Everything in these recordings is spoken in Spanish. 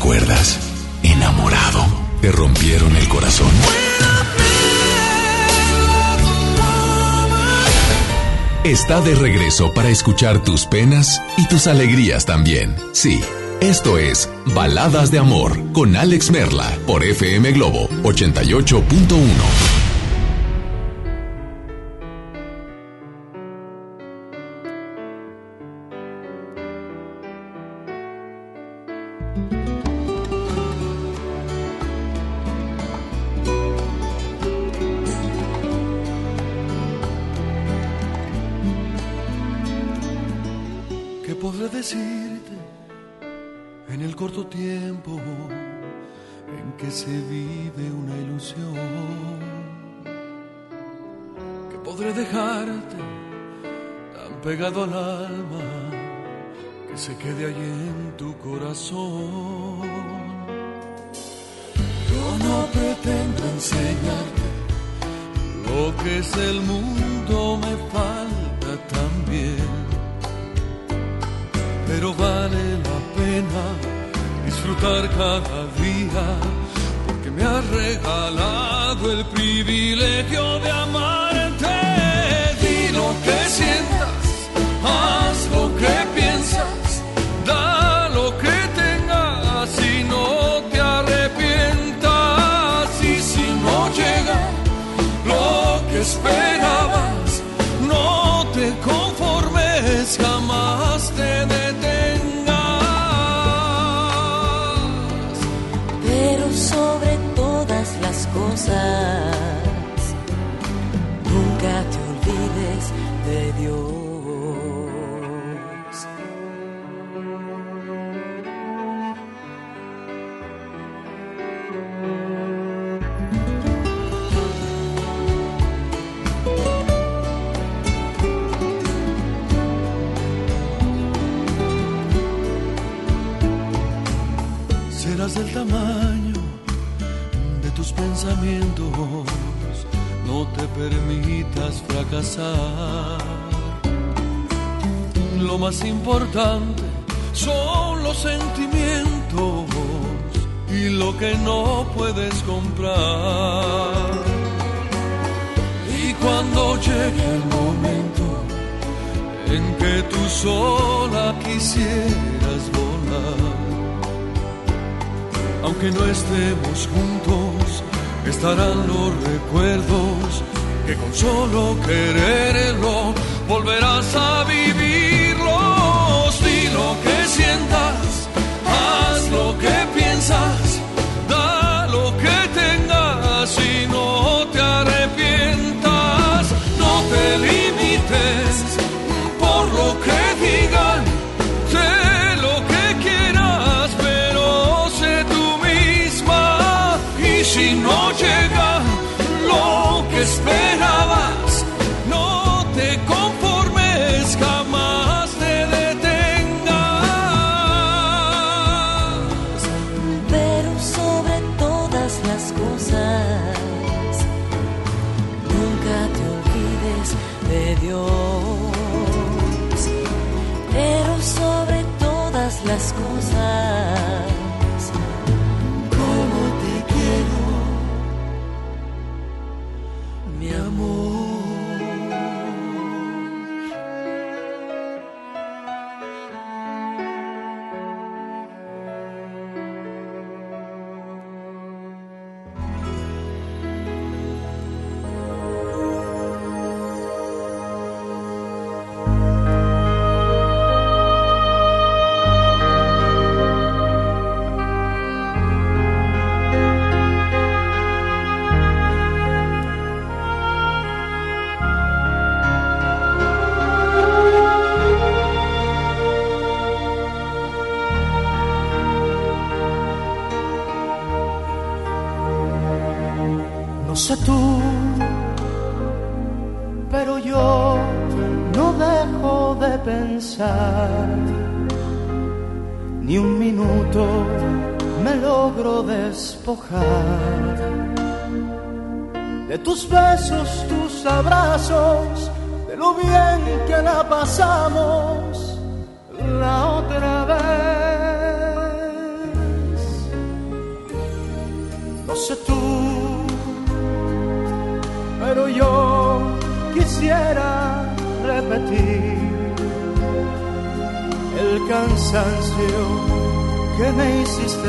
recuerdas? Enamorado. Te rompieron el corazón. Está de regreso para escuchar tus penas y tus alegrías también. Sí, esto es Baladas de Amor con Alex Merla por FM Globo 88.1.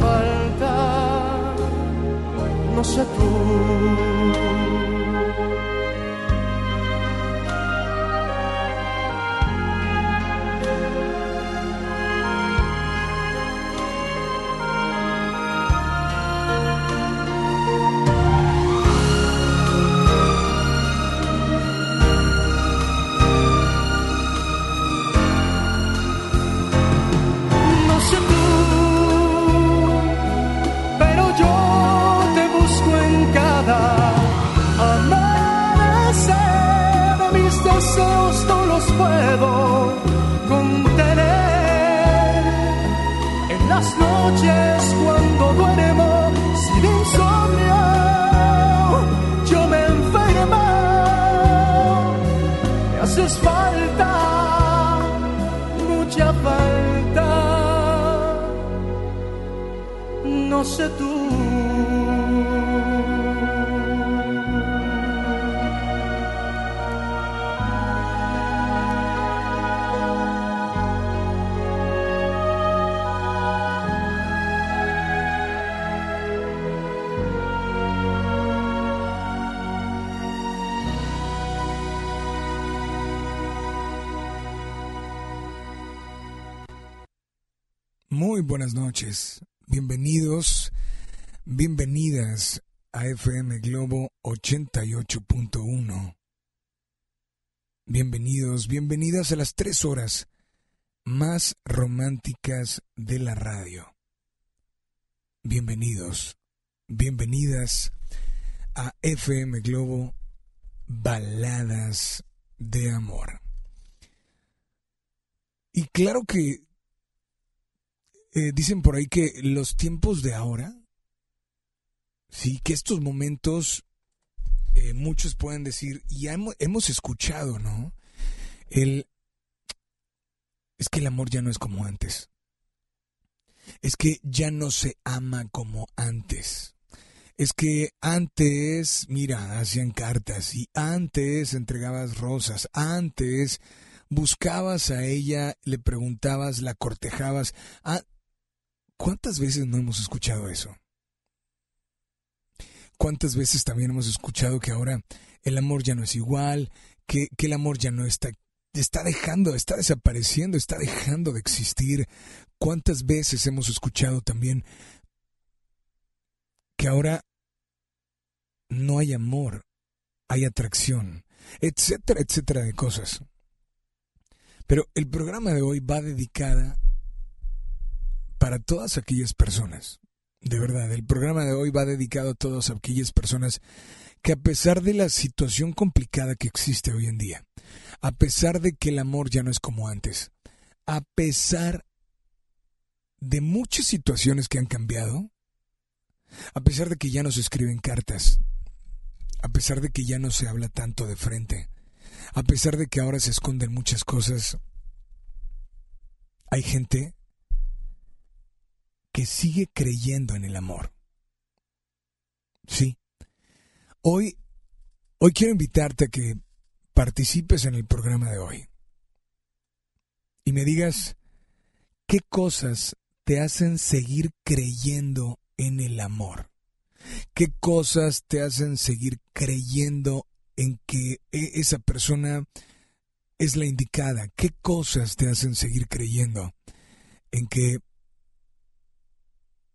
falta, no sé tú. Muy buenas noches, bienvenidos, bienvenidas a FM Globo 88.1. Bienvenidos, bienvenidas a las tres horas más románticas de la radio. Bienvenidos, bienvenidas a FM Globo Baladas de Amor. Y claro que eh, dicen por ahí que los tiempos de ahora, sí, que estos momentos, eh, muchos pueden decir, y hemos, hemos escuchado, ¿no? El, es que el amor ya no es como antes. Es que ya no se ama como antes. Es que antes, mira, hacían cartas y antes entregabas rosas, antes buscabas a ella, le preguntabas, la cortejabas. Ah, ¿Cuántas veces no hemos escuchado eso? ¿Cuántas veces también hemos escuchado que ahora el amor ya no es igual, que, el amor ya no está, está dejando, está desapareciendo, está dejando de existir? ¿Cuántas veces hemos escuchado también que ahora no hay amor, hay atracción, etcétera, etcétera de cosas? Pero el programa de hoy va dedicada para todas aquellas personas. De verdad, el programa de hoy va dedicado a todas aquellas personas que a pesar de la situación complicada que existe hoy en día, a pesar de que el amor ya no es como antes, a pesar de muchas situaciones que han cambiado, a pesar de que ya no se escriben cartas, a pesar de que ya no se habla tanto de frente, a pesar de que ahora se esconden muchas cosas, hay gente que sigue creyendo en el amor. Sí. Hoy, hoy quiero invitarte a que participes en el programa de hoy. y me digas qué cosas te hacen seguir creyendo en el amor. ¿Qué cosas te hacen seguir creyendo en que e, esa persona es la indicada? ¿Qué cosas te hacen seguir creyendo en que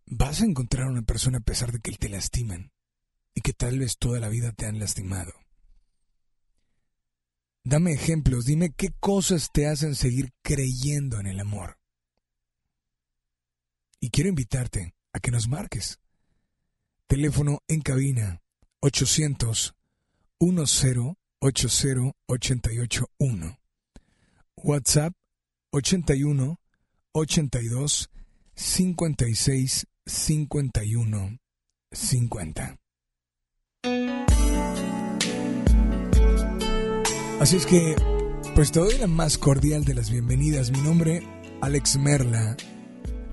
vas a encontrar a una persona a pesar de que te lastiman y que tal vez toda la vida te han lastimado? Dame ejemplos, dime qué cosas te hacen seguir creyendo en el amor. Y quiero invitarte a que nos marques. Teléfono en cabina 800 10 80 881. WhatsApp 81 82 56 51 50. Así es que, pues te doy la más cordial de las bienvenidas. Mi nombre, Alex Merla.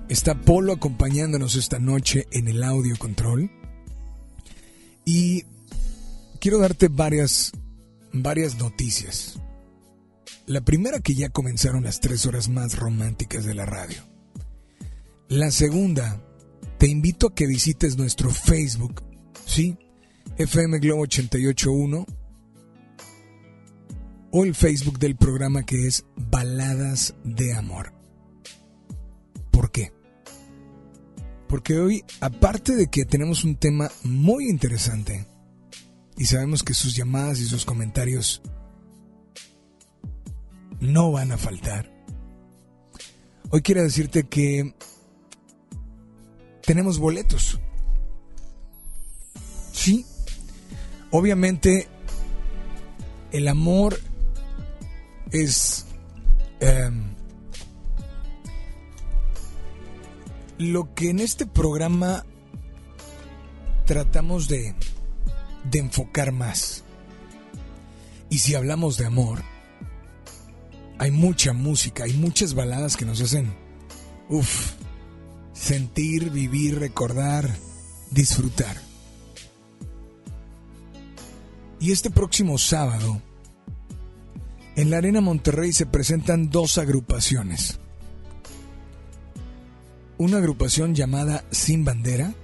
Está Polo acompañándonos esta noche en el audio control. Y quiero darte varias, varias noticias. La primera que ya comenzaron las tres horas más románticas de la radio. La segunda, te invito a que visites nuestro Facebook, ¿sí? FM Globo 881 o el Facebook del programa que es Baladas de Amor. ¿Por qué? Porque hoy, aparte de que tenemos un tema muy interesante, y sabemos que sus llamadas y sus comentarios no van a faltar, hoy quiero decirte que tenemos boletos. Sí, obviamente el amor es em, lo que en este programa tratamos de, de enfocar más. Y si hablamos de amor, hay mucha música, hay muchas baladas que nos hacen, uff, sentir, vivir, recordar, disfrutar. Y este próximo sábado, en la Arena Monterrey se presentan dos agrupaciones. Una agrupación llamada Sin Bandera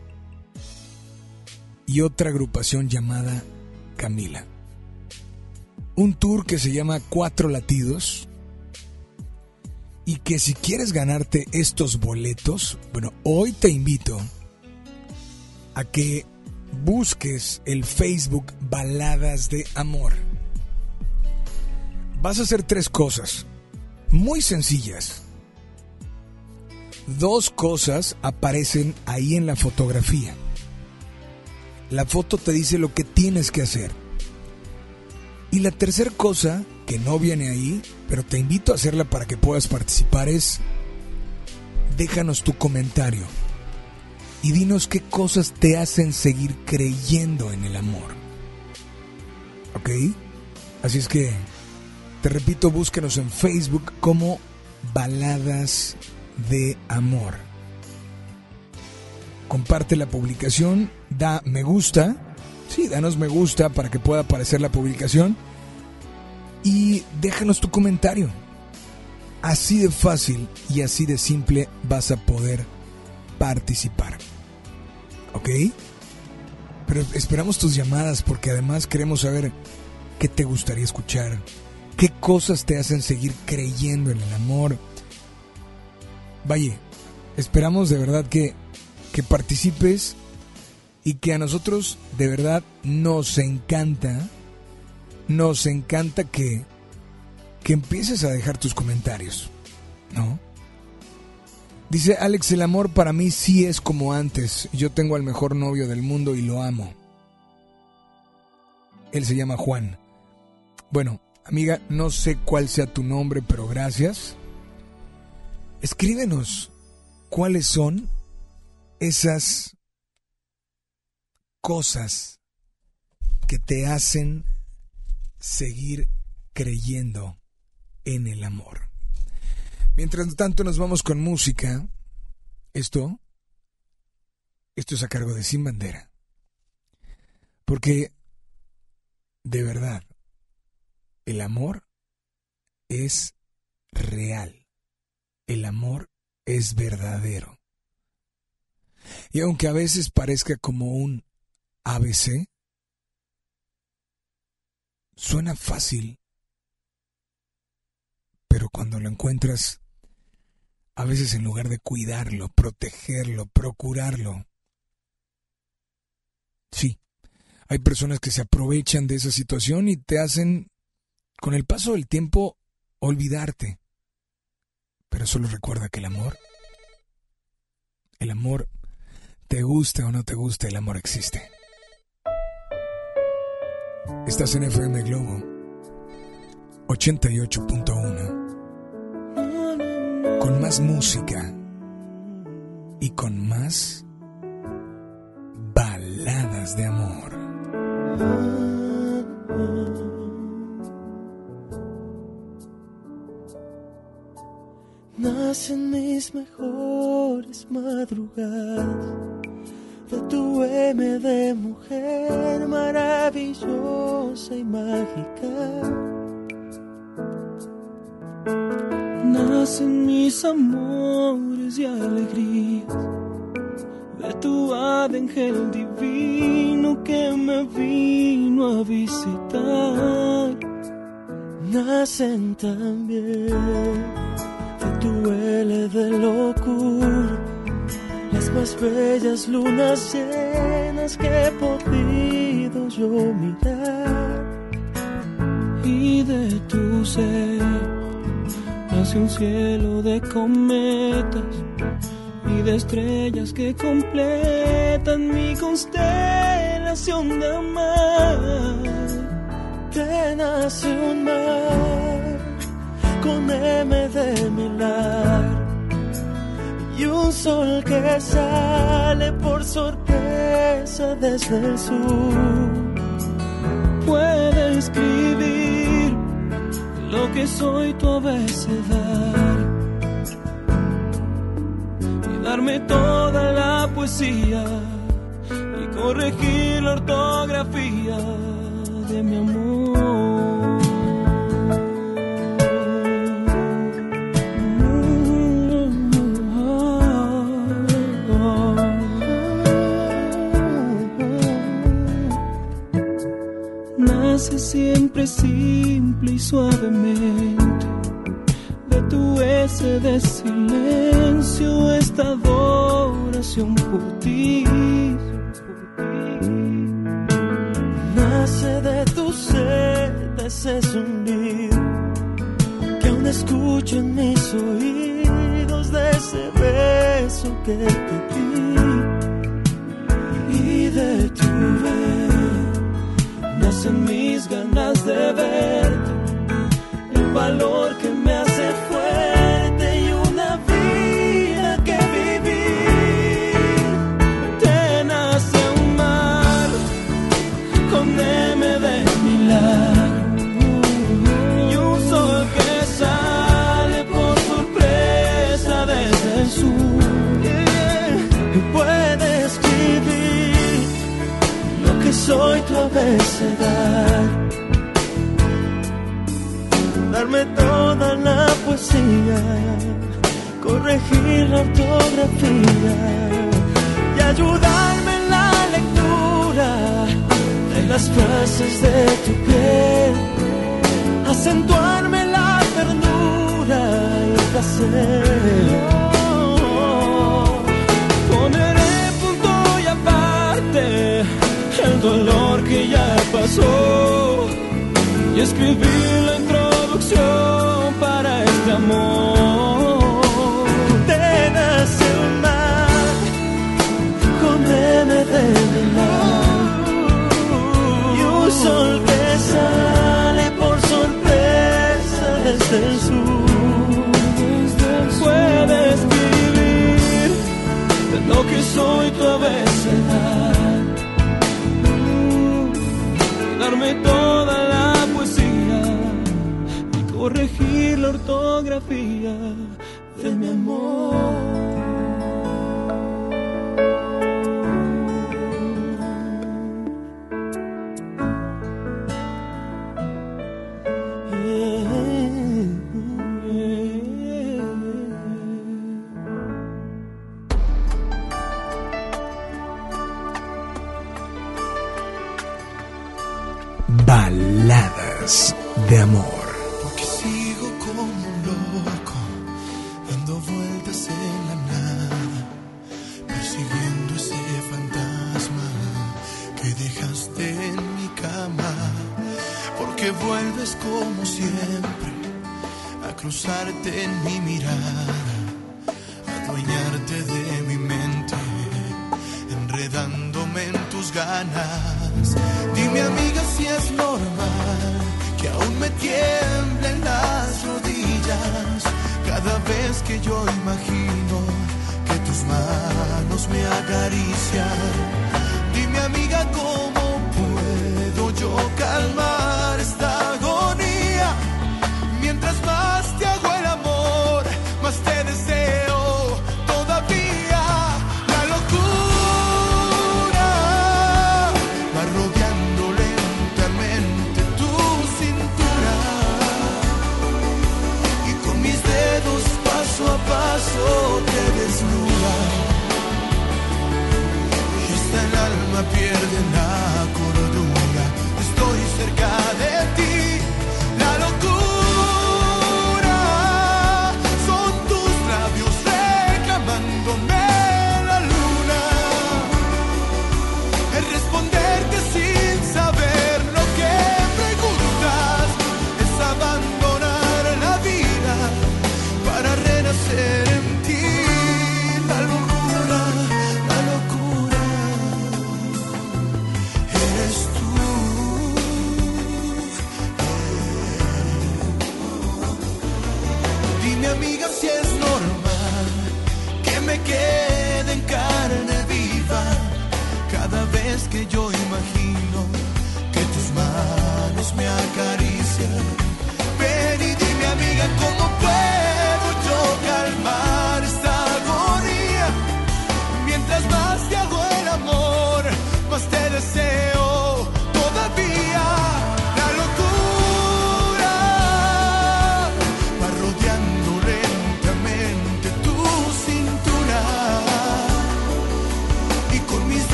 y otra agrupación llamada Camila. Un tour que se llama Cuatro Latidos y que si quieres ganarte estos boletos, bueno, hoy te invito a que busques el Facebook Baladas de Amor vas a hacer tres cosas muy sencillas. Dos cosas aparecen ahí en la fotografía. La foto te dice lo que tienes que hacer. Y la tercera cosa, que no viene ahí, pero te invito a hacerla para que puedas participar, es déjanos tu comentario y dinos qué cosas te hacen seguir creyendo en el amor. ¿Ok? Así es que te repito, búsquenos en Facebook como Baladas de Amor. Comparte la publicación, da me gusta, sí, danos me gusta para que pueda aparecer la publicación y déjanos tu comentario. Así de fácil y así de simple vas a poder participar. ¿Ok? Pero esperamos tus llamadas porque además queremos saber qué te gustaría escuchar, ¿Qué cosas te hacen seguir creyendo en el amor? Vaya, esperamos de verdad que, que participes y que a nosotros de verdad nos encanta, nos encanta que, que empieces a dejar tus comentarios, ¿no? Dice Alex, el amor para mí sí es como antes. Yo tengo al mejor novio del mundo y lo amo. Él se llama Juan. Bueno, Amiga, no sé cuál sea tu nombre, pero gracias. Escríbenos cuáles son esas cosas que te hacen seguir creyendo en el amor. Mientras tanto nos vamos con música. Esto, esto es a cargo de Sin Bandera. Porque, de verdad, el amor es real el amor es verdadero. Y aunque a veces parezca como un ABC, suena fácil, pero cuando lo encuentras, a veces en lugar de cuidarlo, protegerlo, procurarlo, sí, hay personas que se aprovechan de esa situación y te hacen, con el paso del tiempo, olvidarte. Pero solo recuerda que el amor, el amor, te guste o no te guste, el amor existe. Estás en FM Globo 88.1 con más música y con más baladas de amor. Nacen mis mejores madrugadas de tu M de mujer maravillosa y mágica. Nacen mis amores y alegrías de tu ángel divino que me vino a visitar. Nacen también de tu L de locura las más bellas lunas llenas que he podido yo mirar. Y de tu ser hace un cielo de cometas y de estrellas que completan mi constelación de amar. Te nace un mar con M de milagro y un sol que sale por sorpresa desde el sur. Puede escribir lo que soy tu abecedario y darme toda la poesía y corregir la ortografía de mi amor. Nace siempre simple y suavemente de tu S de silencio esta adoración por ti. Nace de tu sed ese zumbido que aún escucho en mis oídos de ese beso que te di y de tu ver nacen mis ganas de verte, el valor que toda la poesía, corregir la ortografía y ayudarme en la lectura de las frases de tu piel, acentuarme la ternura y el placer. El dolor que ya pasó y escribir amor. Ortografía cruzarte en mi mirada, adueñarte de mi mente, enredándome en tus ganas. Dime amiga si es normal que aún me tiemblen las rodillas cada vez que yo imagino que tus manos me acarician.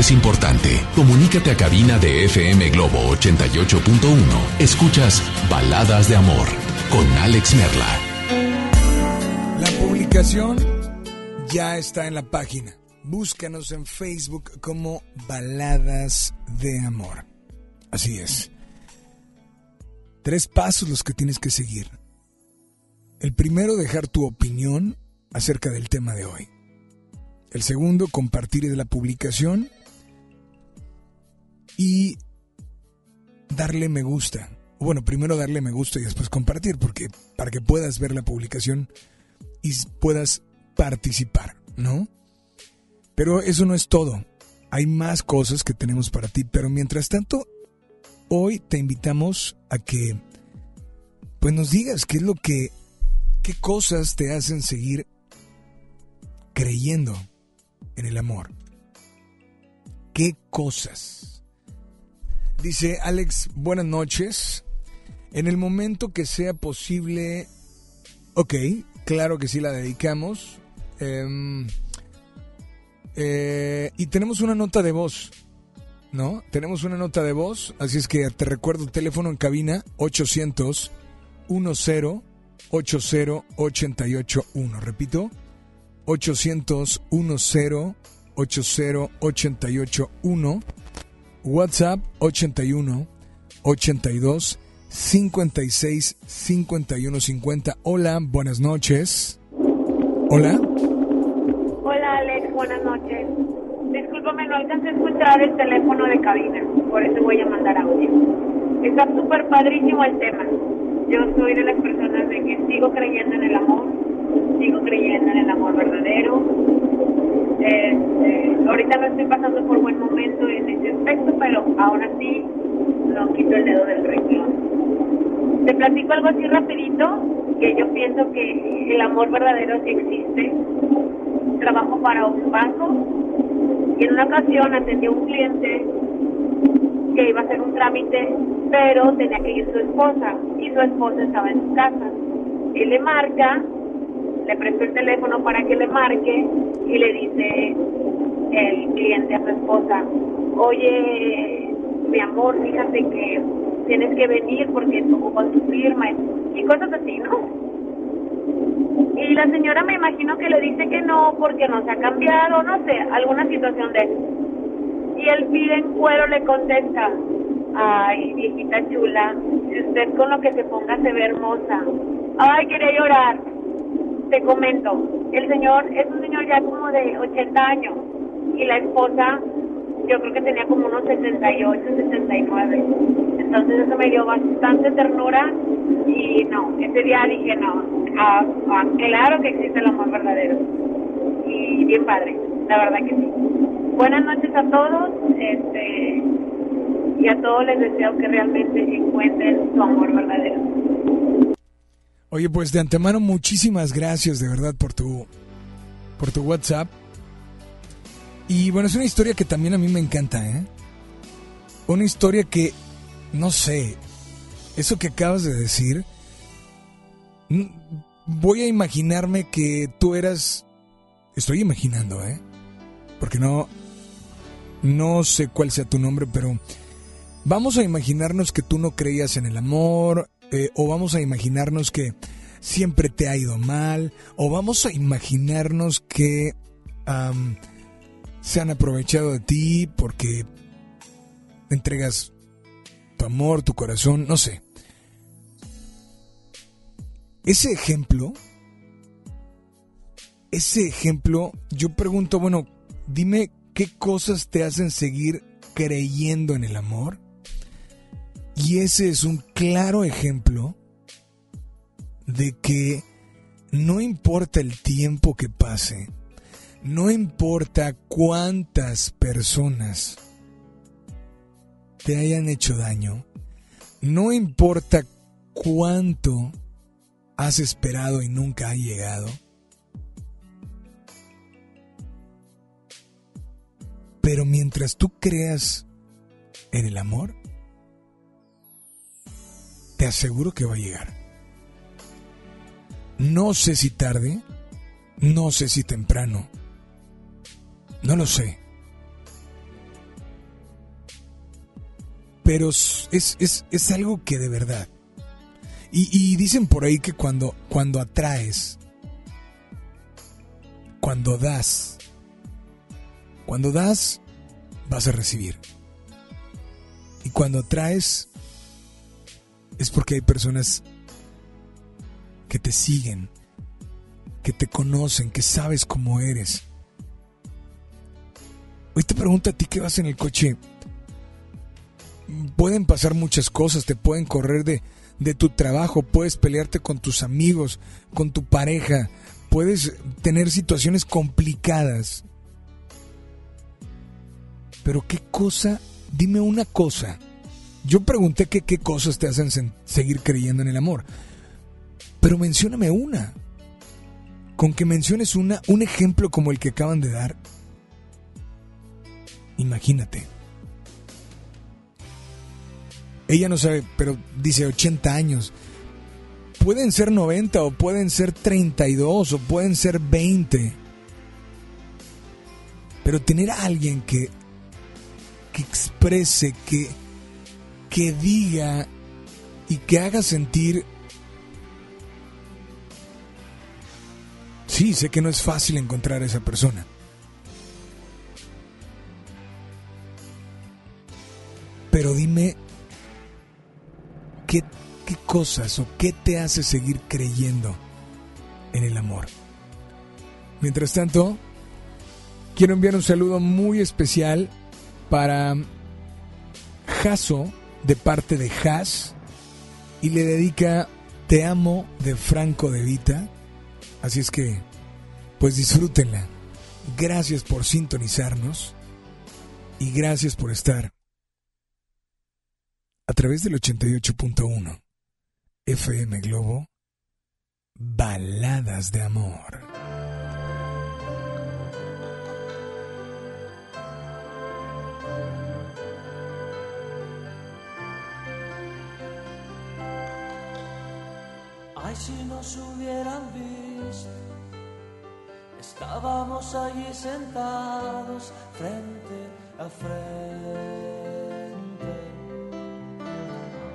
Es importante. Comunícate a cabina de FM Globo 88.1. Escuchas Baladas de Amor con Alex Merla. La publicación ya está en la página. Búscanos en Facebook como Baladas de Amor. Así es. Tres pasos los que tienes que seguir. El primero, dejar tu opinión acerca del tema de hoy. El segundo, compartir la publicación. Y darle me gusta. Bueno, primero darle me gusta y después compartir, porque para que puedas ver la publicación y puedas participar, ¿no? Pero eso no es todo. Hay más cosas que tenemos para ti, pero mientras tanto, hoy te invitamos a que pues nos digas qué es lo que, qué cosas te hacen seguir creyendo en el amor. ¿Qué cosas? Dice Alex, buenas noches. En el momento que sea posible, ok, claro que sí la dedicamos. Em, eh, y tenemos una nota de voz, ¿no? Tenemos una nota de voz, así es que te recuerdo el teléfono en cabina 800 10 80 881. Repito, 800 10 80 881. WhatsApp 81 82 56 51 50. Hola, buenas noches. Hola. Hola Alex, buenas noches. Discúlpame, no alcancé a escuchar el teléfono de cabina, por eso voy a mandar audio. Está súper padrísimo el tema. Yo soy de las personas de que sigo creyendo en el amor, sigo creyendo en el amor verdadero. Este, ahorita no estoy pasando por buen momento en ese aspecto, pero aún así no quito el dedo del renglón. Te platico algo así rapidito, que yo pienso que el amor verdadero sí existe. Trabajo para un banco y en una ocasión atendí a un cliente que iba a hacer un trámite, pero tenía que ir su esposa y su esposa estaba en su casa. Él le marca, le presta el teléfono para que le marque y le dice el cliente a su esposa, oye, mi amor, fíjate que tienes que venir porque con tu firma y cosas así, ¿no? Y la señora me imagino que le dice que no porque no se ha cambiado, no sé, alguna situación de eso. Y el pide en cuero le contesta, ay, viejita chula, si usted con lo que se ponga se ve hermosa. Ay, quería llorar. Te comento, el señor es un señor ya como de 80 años y la esposa yo creo que tenía como unos 68, 69. Entonces eso me dio bastante ternura y no, ese día dije no, ah, ah, claro que existe el amor verdadero. Y bien padre, la verdad que sí. Buenas noches a todos, este, y a todos les deseo que realmente encuentren su amor verdadero. Oye, pues de antemano muchísimas gracias de verdad por tu por tu WhatsApp. Y bueno, es una historia que también a mí me encanta, ¿eh? Una historia que, no sé, eso que acabas de decir, voy a imaginarme que tú eras, estoy imaginando, ¿eh? Porque no, no sé cuál sea tu nombre, pero vamos a imaginarnos que tú no creías en el amor, eh, o vamos a imaginarnos que siempre te ha ido mal, o vamos a imaginarnos que se han aprovechado de ti porque entregas tu amor, tu corazón, no sé. Ese ejemplo, ese ejemplo, yo pregunto, bueno, dime qué cosas te hacen seguir creyendo en el amor. Y ese es un claro ejemplo de que no importa el tiempo que pase, no importa cuántas personas te hayan hecho daño, no importa cuánto has esperado y nunca ha llegado, pero mientras tú creas en el amor, te aseguro que va a llegar. No sé si tarde, no sé si temprano, no lo sé. Pero es, es, es algo que de verdad. Y, dicen por ahí que cuando, cuando atraes, cuando das, cuando das, vas a recibir. Y cuando atraes, es porque hay personas que te siguen, que te conocen, que sabes cómo eres Hoy te pregunto a ti que vas en el coche. Pueden pasar muchas cosas, te pueden correr de, de tu trabajo, puedes pelearte con tus amigos, con tu pareja, puedes tener situaciones complicadas. Pero qué cosa, dime una cosa, Yo pregunté que qué cosas te hacen seguir creyendo en el amor. Pero mencióname una. Con que menciones una, un ejemplo como el que acaban de dar. Imagínate. Ella no sabe, pero dice 80 años. Pueden ser 90 o pueden ser 32 o pueden ser 20. Pero tener a alguien que, que exprese, que, que diga y que haga sentir... Sí, sé que no es fácil encontrar a esa persona. Pero dime, ¿qué, ¿qué cosas o qué te hace seguir creyendo en el amor? Mientras tanto, quiero enviar un saludo muy especial para Jaso de parte de Has y le dedica Te amo de Franco de Vita. Así es que, pues disfrútenla. Gracias por sintonizarnos y gracias por estar a través del 88.1 FM Globo Baladas de Amor. Ay, si nos hubieran visto, estábamos allí sentados frente a frente.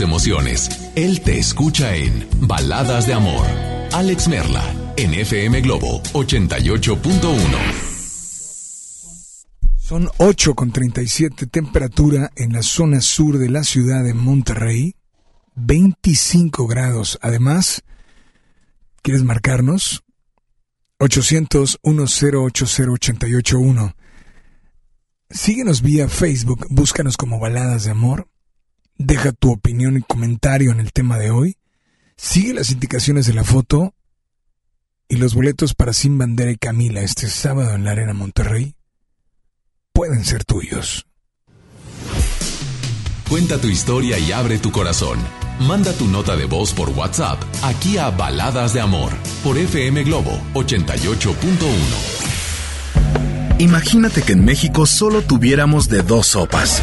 emociones. Él te escucha en Baladas de Amor. Alex Merla, en FM Globo 88.1. Son 8 con 37 temperatura en la zona sur de la ciudad de Monterrey. 25 grados. Además, ¿quieres marcarnos? 800-1080-881. Síguenos vía Facebook, búscanos como Baladas de Amor. Deja tu opinión y comentario en el tema de hoy. Sigue las indicaciones de la foto y los boletos para Sin Bandera y Camila este sábado en la Arena Monterrey pueden ser tuyos. Cuenta tu historia y abre tu corazón. Manda tu nota de voz por WhatsApp aquí a Baladas de Amor por FM Globo 88.1. Imagínate que en México solo tuviéramos de dos sopas.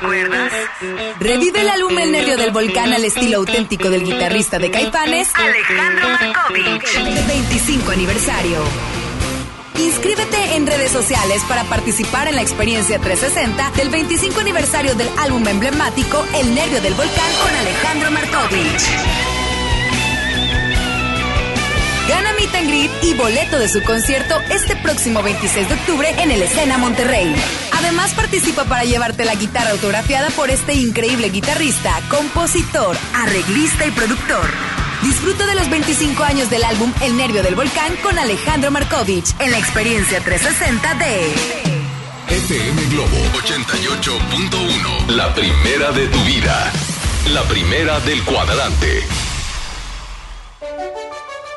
¿Lo recuerdas? Revive el álbum El Nervio del Volcán al estilo auténtico del guitarrista de Caifanes, Alejandro Markovich. 25 aniversario. Inscríbete en redes sociales para participar en la experiencia 360 del 25 aniversario del álbum emblemático El Nervio del Volcán con Alejandro Markovich. Gana Meet and Greet y boleto de su concierto este próximo 26 de octubre en el Escena Monterrey. Además participa para llevarte la guitarra autografiada por este increíble guitarrista, compositor, arreglista y productor. Disfruta de los 25 años del álbum El Nervio del Volcán con Alejandro Markovich en la experiencia 360 de FM Globo 88.1. La primera de tu vida. La primera del cuadrante.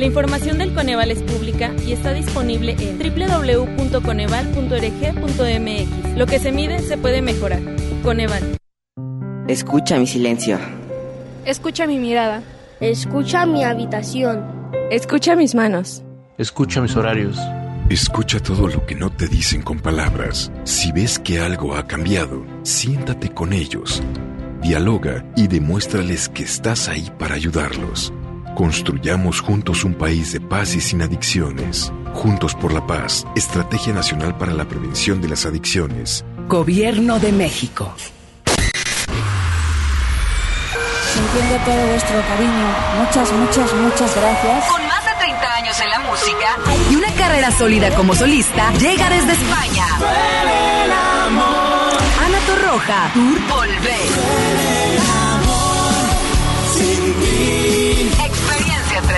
La información del Coneval es pública y está disponible en www.coneval.org.mx. Lo que se mide se puede mejorar. Coneval. Escucha mi silencio. Escucha mi mirada. Escucha mi habitación. Escucha mis manos. Escucha mis horarios. Escucha todo lo que no te dicen con palabras. Si ves que algo ha cambiado, siéntate con ellos. Dialoga y demuéstrales que estás ahí para ayudarlos. Construyamos juntos un país de paz y sin adicciones. Juntos por la paz, Estrategia Nacional para la Prevención de las Adicciones. Gobierno de México. Se entiende todo vuestro cariño. Muchas, muchas, muchas gracias. Con más de 30 años en la música y una carrera sólida como solista, llega desde España. Ana Torroja, Tour Volver.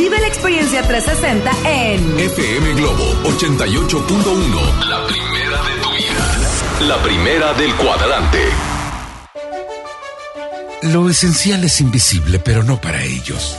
Vive la experiencia 360 en FM Globo 88.1. La primera de tu vida. La primera del cuadrante. Lo esencial es invisible, pero no para ellos.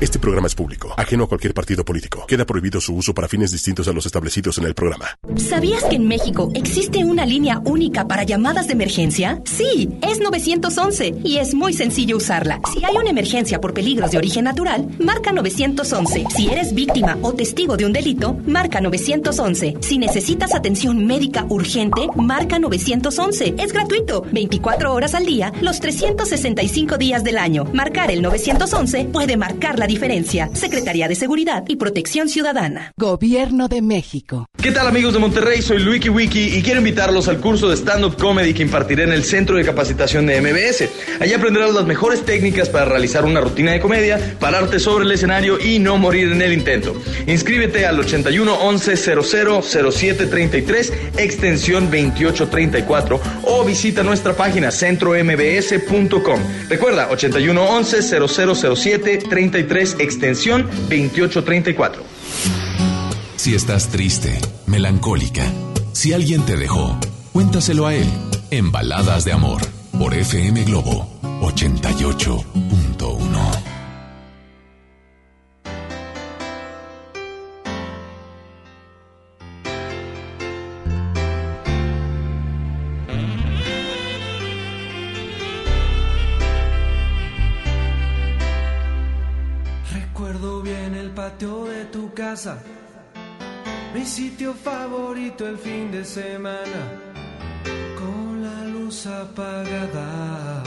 Este programa es público, ajeno a cualquier partido político. Queda prohibido su uso para fines distintos a los establecidos en el programa. ¿Sabías que en México existe una línea única para llamadas de emergencia? Sí, es 911 y es muy sencillo usarla. Si hay una emergencia por peligros de origen natural, marca 911. Si eres víctima o testigo de un delito, marca 911. Si necesitas atención médica urgente, marca 911. Es gratuito, 24 horas al día, los 365 días del año. Marcar el 911 puede marcar la diferencia. Secretaría de Seguridad y Protección Ciudadana. Gobierno de México. ¿Qué tal amigos de Monterrey? Soy Luiki Wiki y quiero invitarlos al curso de stand-up comedy que impartiré en el Centro de Capacitación de MBS. Allí aprenderás las mejores técnicas para realizar una rutina de comedia, pararte sobre el escenario y no morir en el intento. Inscríbete al 81 11 00 07 33 extensión 28 34 o visita nuestra página centrombs.com. Recuerda 81 11 0007 33 extensión 2834. Si estás triste, melancólica, si alguien te dejó, cuéntaselo a él en Baladas de Amor por FM Globo 88.1. mi sitio favorito el fin de semana, con la luz apagada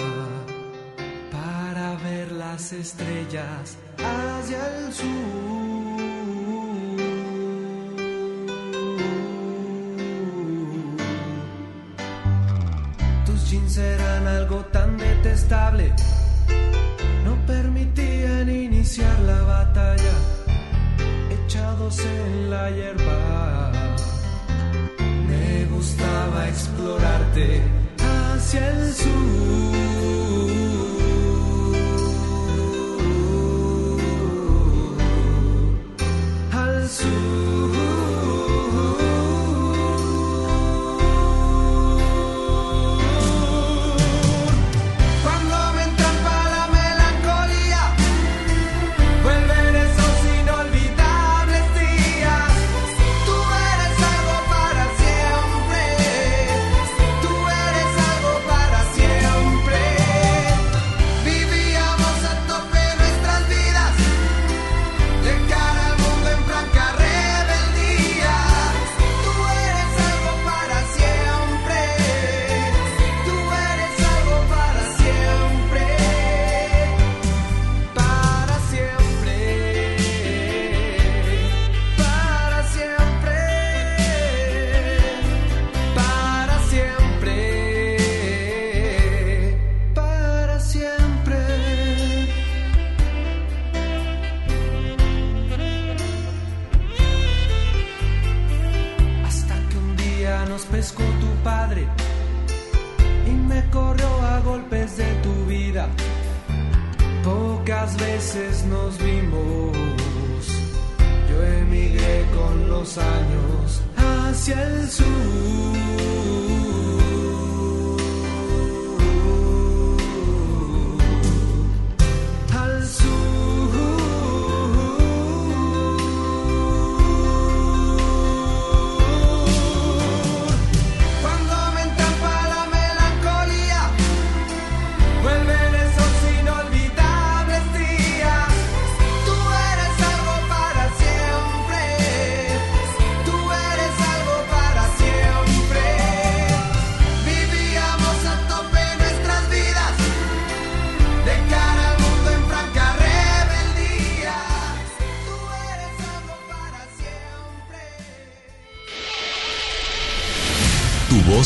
para ver las estrellas hacia el sur. En la hierba. Me gustaba explorarte hacia el sur.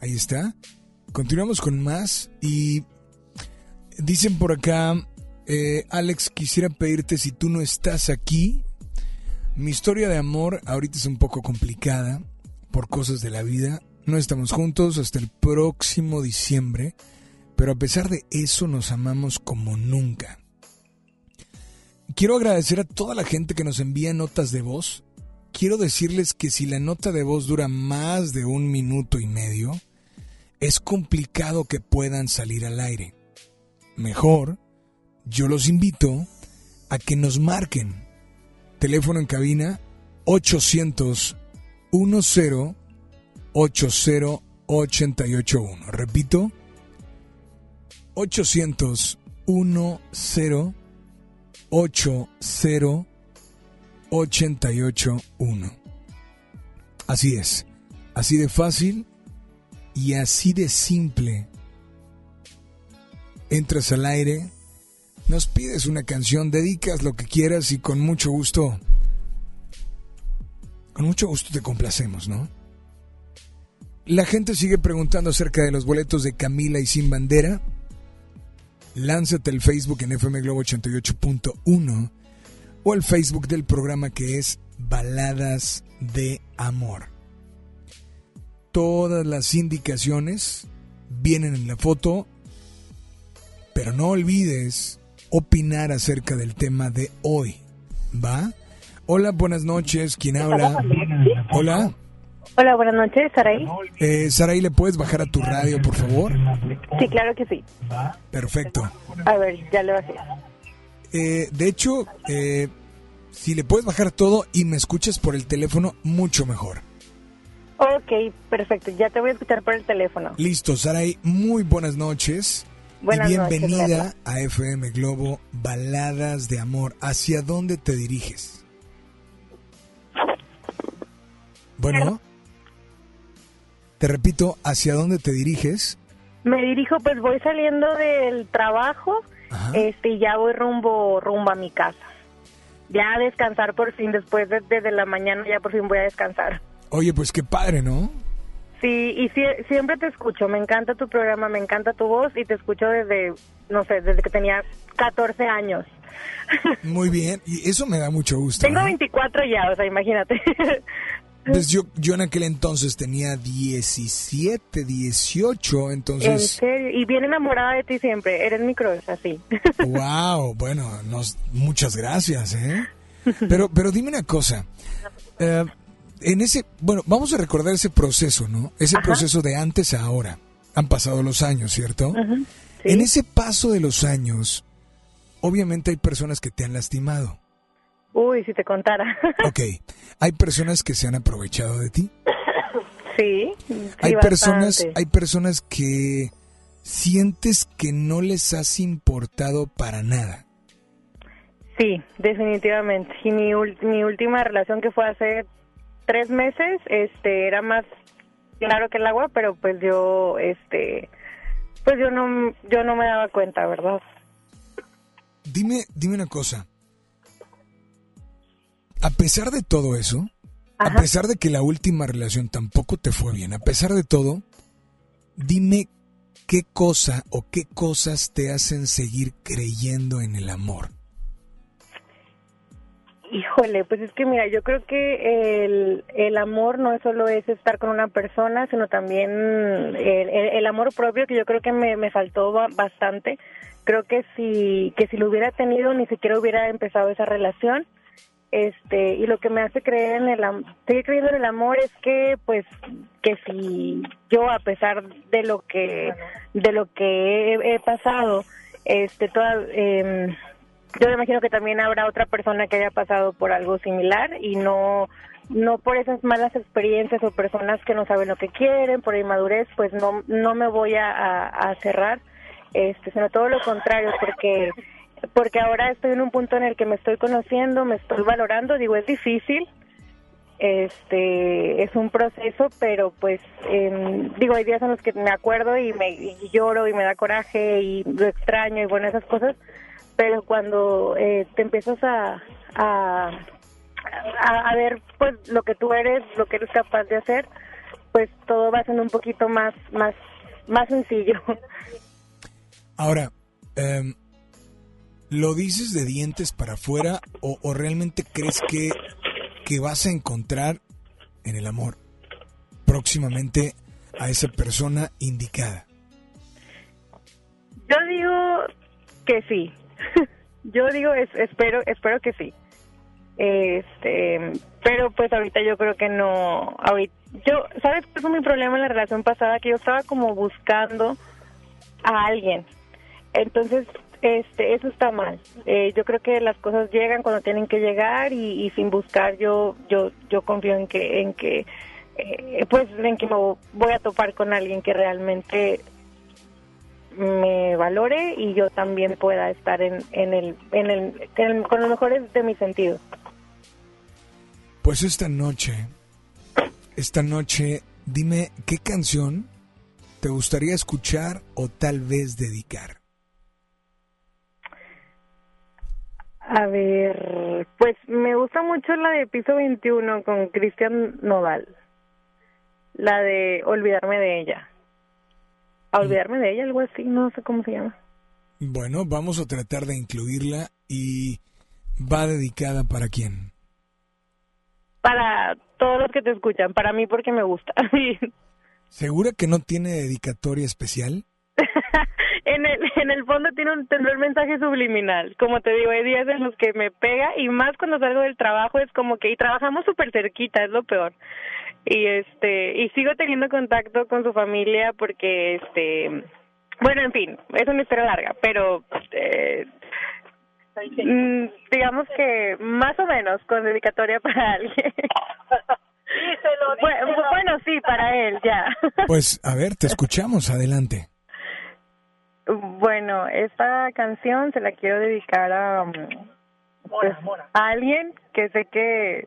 Ahí está. Continuamos con más y dicen por acá, eh, Alex, quisiera pedirte si tú no estás aquí. Mi historia de amor ahorita es un poco complicada por cosas de la vida. No estamos juntos hasta el próximo diciembre, pero a pesar de eso nos amamos como nunca. Quiero agradecer a toda la gente que nos envía notas de voz. Quiero decirles que si la nota de voz dura más de un minuto y medio, es complicado que puedan salir al aire. Mejor, yo los invito a que nos marquen. Teléfono en cabina 800 10 80 881. Repito, 800 10 80 881. Así es, así de fácil y así de simple. Entras al aire, nos pides una canción, dedicas lo que quieras y con mucho gusto, con mucho gusto te complacemos, ¿no? La gente sigue preguntando acerca de los boletos de Camila y Sin Bandera. Lánzate el Facebook en FM Globo 88.1 o el Facebook del programa que es Baladas de Amor. Todas las indicaciones vienen en la foto, pero no olvides opinar acerca del tema de hoy. ¿Va? Hola, buenas noches. ¿Quién habla? Hola. Hola, buenas noches, Saraí. Eh, Saraí, ¿le puedes bajar a tu radio, por favor? Sí, claro que sí. Perfecto. A ver, ya le bajé. Eh, de hecho, eh, si le puedes bajar todo y me escuchas por el teléfono, mucho mejor. Ok, perfecto. Ya te voy a escuchar por el teléfono. Listo, Saray, muy buenas noches. Buenas y noches, bienvenida a FM Globo Baladas de Amor. ¿Hacia dónde te diriges? Bueno, te repito, ¿hacia dónde te diriges? Me dirijo, pues voy saliendo del trabajo, este, y ya voy rumbo, rumbo a mi casa. Ya a descansar por fin, después de, desde la mañana ya por fin voy a descansar. Oye, pues qué padre, ¿no? Sí, y sie- siempre te escucho, me encanta tu programa, me encanta tu voz y te escucho desde, no sé, desde que tenía 14 años. Muy bien, y eso me da mucho gusto. Tengo ¿eh? 24 ya, o sea, imagínate. Pues yo, yo en aquel entonces tenía 17, 18, en entonces... serio, y bien enamorada de ti siempre, eres mi crush, así. Wow, bueno, nos, muchas gracias, ¿eh? Pero, pero dime una cosa. eh, en ese, bueno, vamos a recordar ese proceso, ¿no? Ese Ajá. proceso de antes a ahora. Han pasado los años, ¿cierto? En ese paso de los años, obviamente hay personas que te han lastimado. Uy, si te contara. Ok, hay personas que se han aprovechado de ti. sí, sí, hay personas, hay personas que sientes que no les has importado para nada. Sí, definitivamente. Y mi, mi última relación que fue hace tres meses, este, era más claro que el agua, pero pues yo, este, pues yo no, yo no me daba cuenta, ¿verdad? Dime, dime una cosa. A pesar de todo eso, a pesar de que la última relación tampoco te fue bien, a pesar de todo, dime qué cosa o qué cosas te hacen seguir creyendo en el amor. Híjole, pues es que mira, yo creo que el, el amor no solo es estar con una persona, sino también el, el, amor propio, que yo creo que me, me faltó bastante. Creo que si, que si lo hubiera tenido, ni siquiera hubiera empezado esa relación. Este, y lo que me hace creer en el seguir creyendo en el amor es que, pues, que si yo, a pesar de lo que, de lo que he, pasado, este, toda, eh, yo me imagino que también habrá otra persona que haya pasado por algo similar y no no por esas malas experiencias o personas que no saben lo que quieren, por inmadurez, pues no no me voy a, a, cerrar, este, sino todo lo contrario, porque porque ahora estoy en un punto en el que me estoy conociendo, me estoy valorando, digo, es difícil, este, es un proceso, pero pues, eh, digo, hay días en los que me acuerdo y me lloro y me da coraje y lo extraño y bueno, esas cosas, pero cuando eh, te empiezas a, a, a, ver pues lo que tú eres, lo que eres capaz de hacer, pues todo va siendo un poquito más, más, más sencillo. Ahora, eh, ¿lo dices de dientes para afuera o, realmente crees que, que vas a encontrar en el amor próximamente a esa persona indicada? Yo digo que sí, yo digo, es, espero, espero que sí. Este, pero pues ahorita yo creo que no, ahorita, yo, ¿sabes qué fue mi problema en la relación pasada? Que yo estaba como buscando a alguien. Entonces, este, eso está mal. Eh, yo creo que las cosas llegan cuando tienen que llegar y, sin buscar yo, yo, yo confío en que, en que, eh, pues, en que me voy a topar con alguien que realmente me valore y yo también pueda estar en, en, el, en, el, con lo mejores de mi sentido. Pues esta noche, esta noche, dime qué canción te gustaría escuchar o tal vez dedicar. A ver, pues me gusta mucho la de Piso 21 con Cristian Nodal. La de Olvidarme de ella a olvidarme de ella, algo así, no sé cómo se llama. Bueno, vamos a tratar de incluirla y va dedicada para quién? Para todos los que te escuchan, para mí porque me gusta. ¿Segura que no tiene dedicatoria especial? en el en el fondo tiene un tendrá un mensaje subliminal. Como te digo, hay días en los que me pega y más cuando salgo del trabajo es como que y trabajamos súper cerquita, es lo peor. Y este y sigo teniendo contacto con su familia porque este bueno en fin es una historia larga pero eh, mm, digamos que más o menos con dedicatoria para alguien. Bueno, bueno sí para él ya. Pues a ver te escuchamos adelante bueno esta canción se la quiero dedicar a pues, a alguien que sé que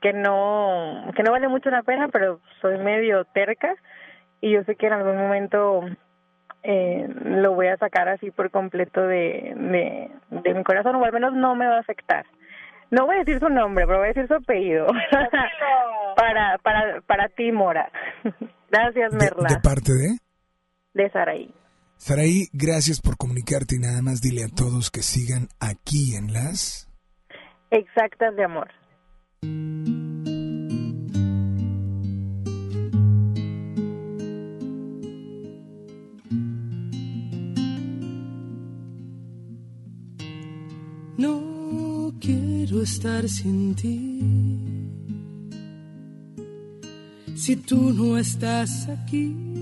que no que no vale mucho la pena, pero soy medio terca y yo sé que en algún momento eh, lo voy a sacar así por completo de, de, mi corazón, o al menos no me va a afectar. No voy a decir su nombre, pero voy a decir su apellido. para, para, para ti, Mora. gracias, Merla. ¿De, parte de? De Saraí. Saraí, gracias por comunicarte y nada más dile a todos que sigan aquí en las... Exactas de amor. No quiero estar sin ti. Si tú no estás aquí,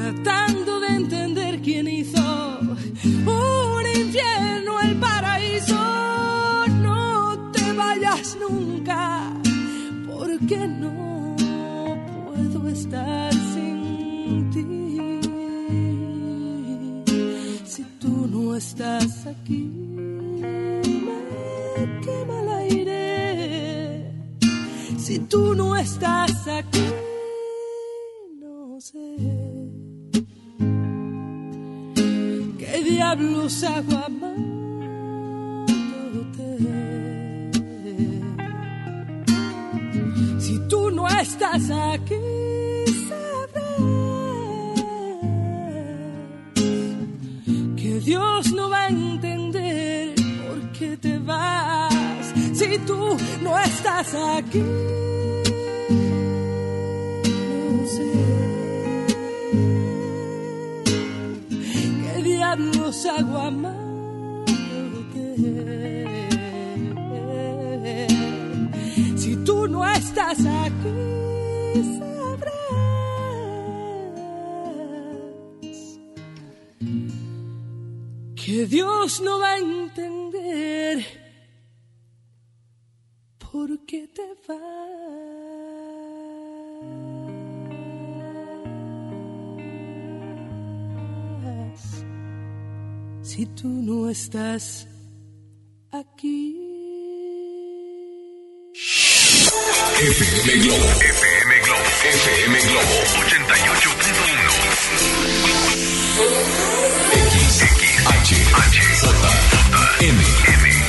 tratando de entender quién hizo un infierno el paraíso. No te vayas nunca, porque no puedo estar sin ti. Si tú no estás aquí, me quema el aire. Si tú no estás aquí, no sé qué diablos hago. Si tú no estás aquí, sabrás que Dios no va a entender por qué te vas. Si tú no estás aquí, diablos hago amándote. Si tú no estás aquí, sabrás que Dios no va a entender por qué te vas. Si tú no estás aquí. FM Globo. FM Globo. FM Globo 88.1. X, H, H, J, M,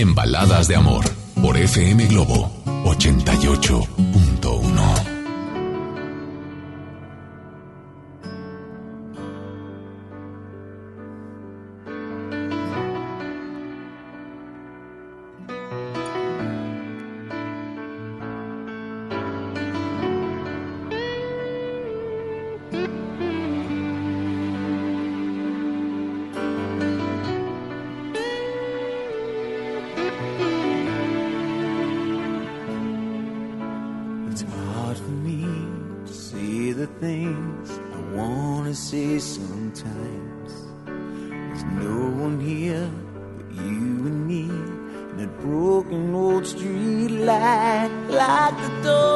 en Baladas de Amor por FM Globo 88.1. like the door.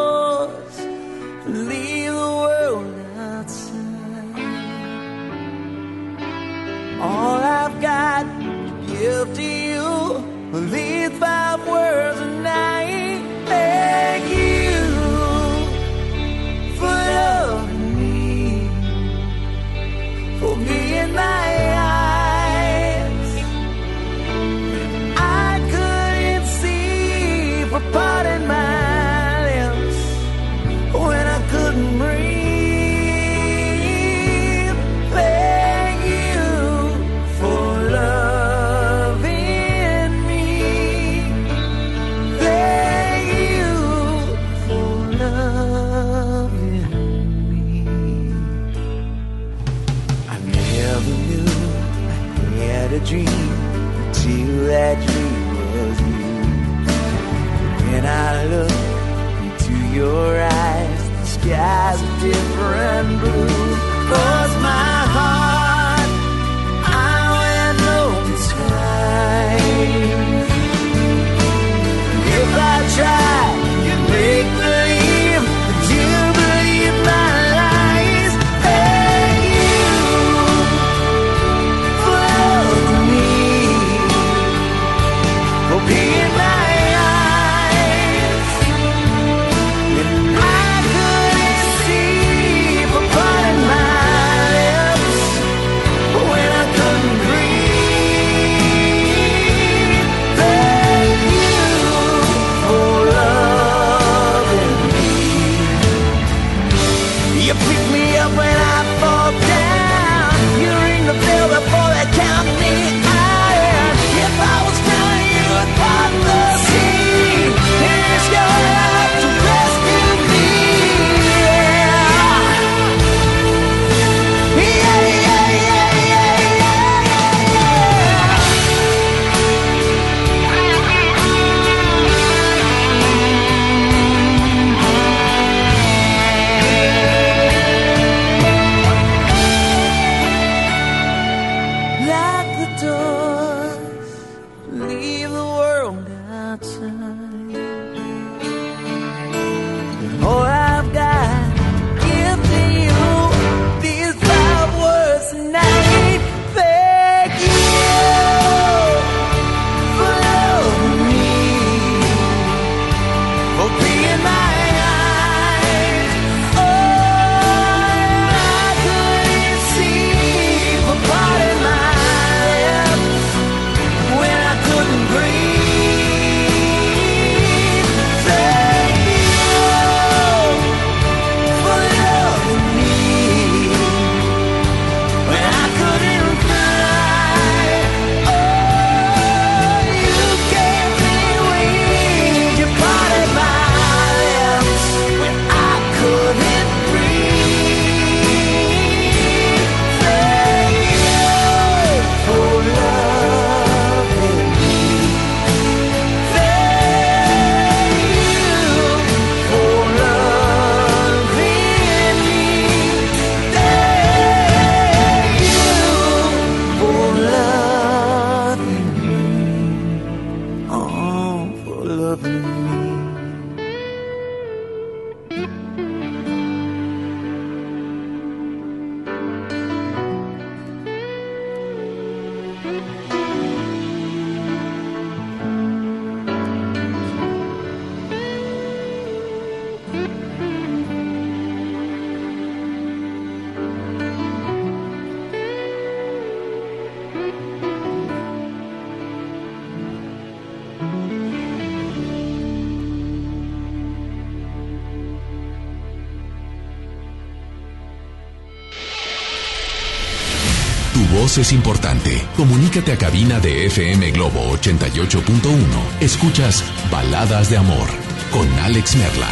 es importante. Comunícate a cabina de FM Globo 88.1. Escuchas Baladas de Amor con Alex Merla.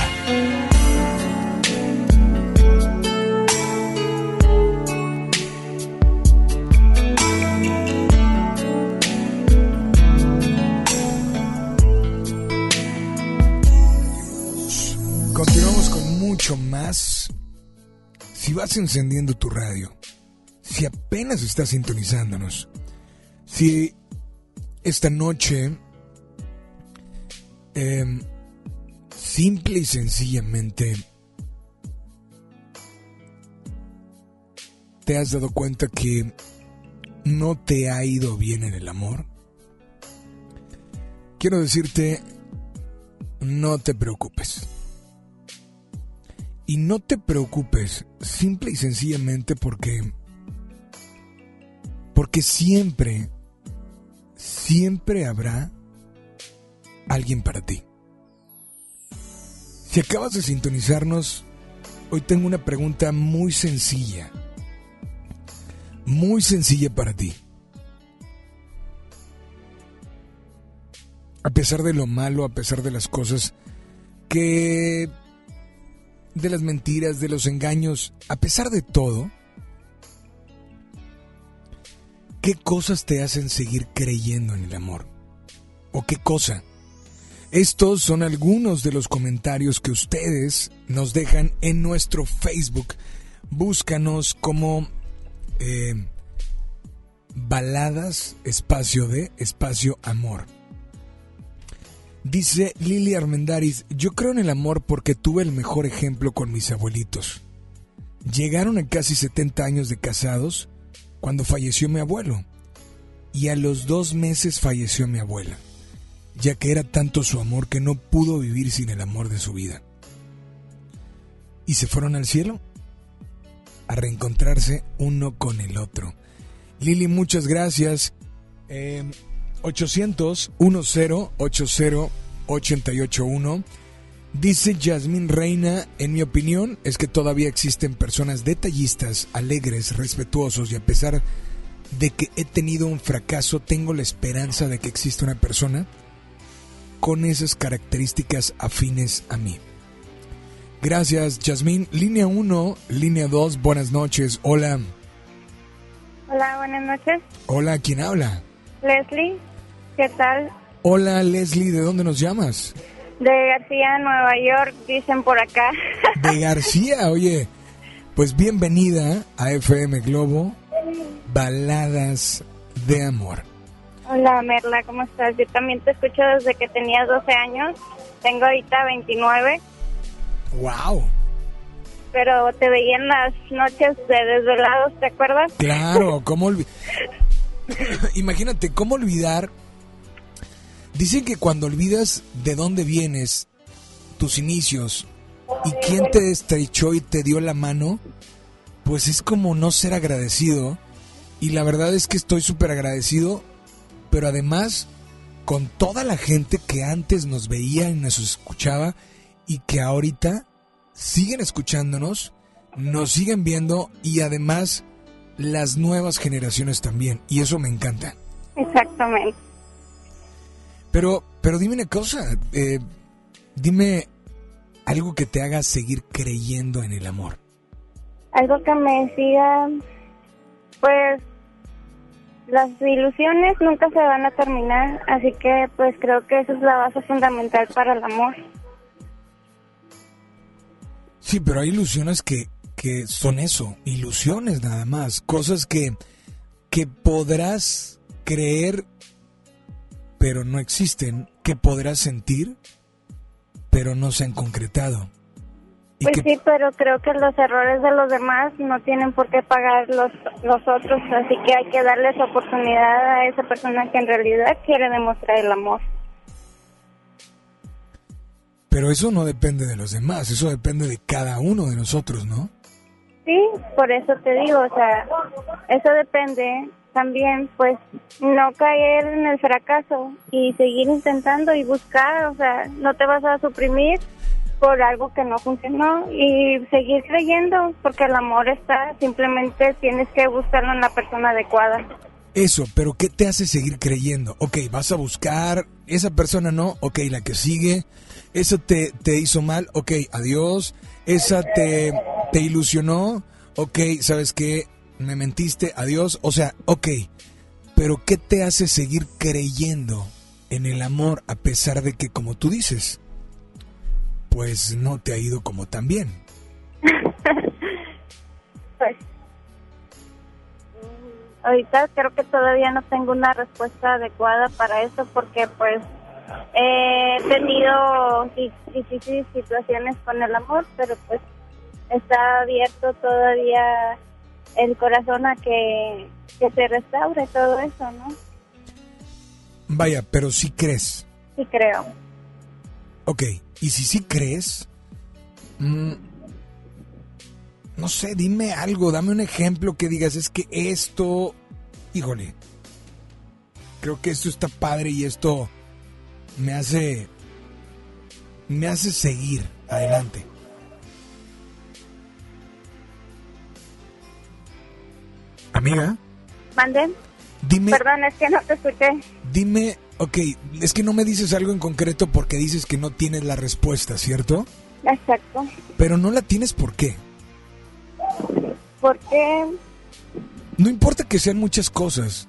Continuamos con mucho más. Si vas encendiendo tu radio si apenas está sintonizándonos, si esta noche em, simple y sencillamente te has dado cuenta que no te ha ido bien en el amor, quiero decirte, no te preocupes. Y no te preocupes simple y sencillamente porque porque siempre siempre habrá alguien para ti. Si acabas de sintonizarnos, hoy tengo una pregunta muy sencilla. Muy sencilla para ti. A pesar de lo malo, a pesar de las cosas que... de las mentiras, de los engaños, a pesar de todo, ¿qué cosas te hacen seguir creyendo en el amor? ¿O qué cosa? Estos son algunos de los comentarios que ustedes nos dejan en nuestro Facebook. Búscanos como eh, baladas, espacio de, espacio amor. Dice Lili Armendariz, yo creo en el amor porque tuve el mejor ejemplo con mis abuelitos. Llegaron a casi 70 años de casados cuando falleció mi abuelo y a los dos meses falleció mi abuela ya que era tanto su amor que no pudo vivir sin el amor de su vida. Y se fueron al cielo a reencontrarse uno con el otro. Lili, muchas gracias. 800 10 80 881 Dice Jasmine Reina, en mi opinión es que todavía existen personas detallistas, alegres, respetuosos y a pesar de que he tenido un fracaso, tengo la esperanza de que exista una persona con esas características afines a mí. Gracias, Jasmine. Línea 1, línea 2, buenas noches. Hola. Hola, buenas noches. Hola, ¿quién habla? Leslie, ¿qué tal? Hola, Leslie, ¿de dónde nos llamas? De García, Nueva York, dicen por acá. De García, oye. Pues bienvenida a FM Globo, Baladas de Amor. Hola Merla, ¿cómo estás? Yo también te escucho desde que tenías 12 años. Tengo ahorita 29. ¡Wow! Pero te veía en las noches de desvelados, ¿te acuerdas? Claro, ¿cómo olvidar? Imagínate, ¿cómo olvidar? Dicen que cuando olvidas de dónde vienes, tus inicios, y quién te estrechó y te dio la mano, pues es como no ser agradecido. Y la verdad es que estoy súper agradecido pero además con toda la gente que antes nos veía y nos escuchaba y que ahorita siguen escuchándonos, nos siguen viendo y además las nuevas generaciones también. Y eso me encanta. Exactamente. Pero, pero dime una cosa, eh, dime algo que te haga seguir creyendo en el amor. Algo que me siga, pues las ilusiones nunca se van a terminar, así que pues creo que esa es la base fundamental para el amor. Sí, pero hay ilusiones que, que son eso, ilusiones nada más, cosas que, que podrás creer, pero no existen, que podrás sentir, pero no se han concretado. Pues sí, pero creo que los errores de los demás no tienen por qué pagar los, los otros, así que hay que darles oportunidad a esa persona que en realidad quiere demostrar el amor. Pero eso no depende de los demás, eso depende de cada uno de nosotros, ¿no? Sí, por eso te digo, o sea, eso depende también, pues, no caer en el fracaso y seguir intentando y buscar, o sea, no te vas a suprimir por algo que no funcionó y seguir creyendo porque el amor está, simplemente tienes que buscarlo en la persona adecuada. Eso, pero ¿qué te hace seguir creyendo? Ok, vas a buscar, esa persona no, ok, la que sigue, esa te, te hizo mal, ok, adiós, esa te, te ilusionó, ok, ¿sabes qué? Me mentiste, adiós, o sea, ok, pero ¿qué te hace seguir creyendo en el amor a pesar de que, como tú dices, pues no te ha ido como tan bien. pues ahorita creo que todavía no tengo una respuesta adecuada para eso porque pues he tenido difíciles situaciones con el amor, pero pues está abierto todavía el corazón a que, que se restaure todo eso, ¿no? Vaya, pero si crees, sí creo. Ok, y si sí crees, mm, no sé, dime algo, dame un ejemplo que digas, es que esto, híjole, creo que esto está padre y esto me hace, me hace seguir adelante. Amiga, ¿Mande? dime, Perdón, es que no te escuché. dime, ok, es que no me dices algo en concreto porque dices que no tienes la respuesta, ¿cierto? Exacto. Pero no la tienes por qué. Porque No importa que sean muchas cosas.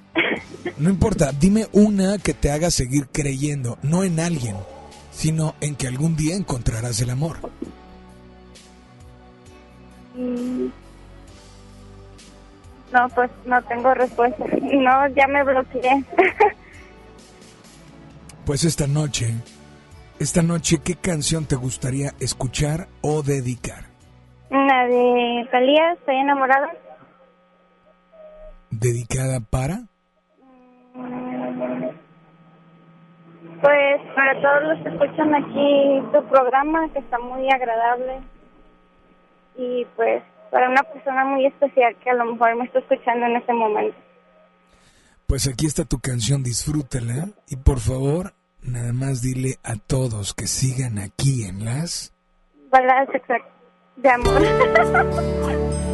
No importa, dime una que te haga seguir creyendo, no en alguien, sino en que algún día encontrarás el amor. mm, no, pues no tengo respuesta. No, ya me bloqueé. Pues esta noche, esta noche, ¿qué canción te gustaría escuchar o dedicar? Una de Talía, estoy enamorada. ¿Dedicada para? Pues para todos los que escuchan aquí tu programa, que está muy agradable. Y pues para una persona muy especial que a lo mejor me está escuchando en este momento. Pues aquí está tu canción, disfrútala. Y por favor, nada más dile a todos que sigan aquí en las... Baladas de amor.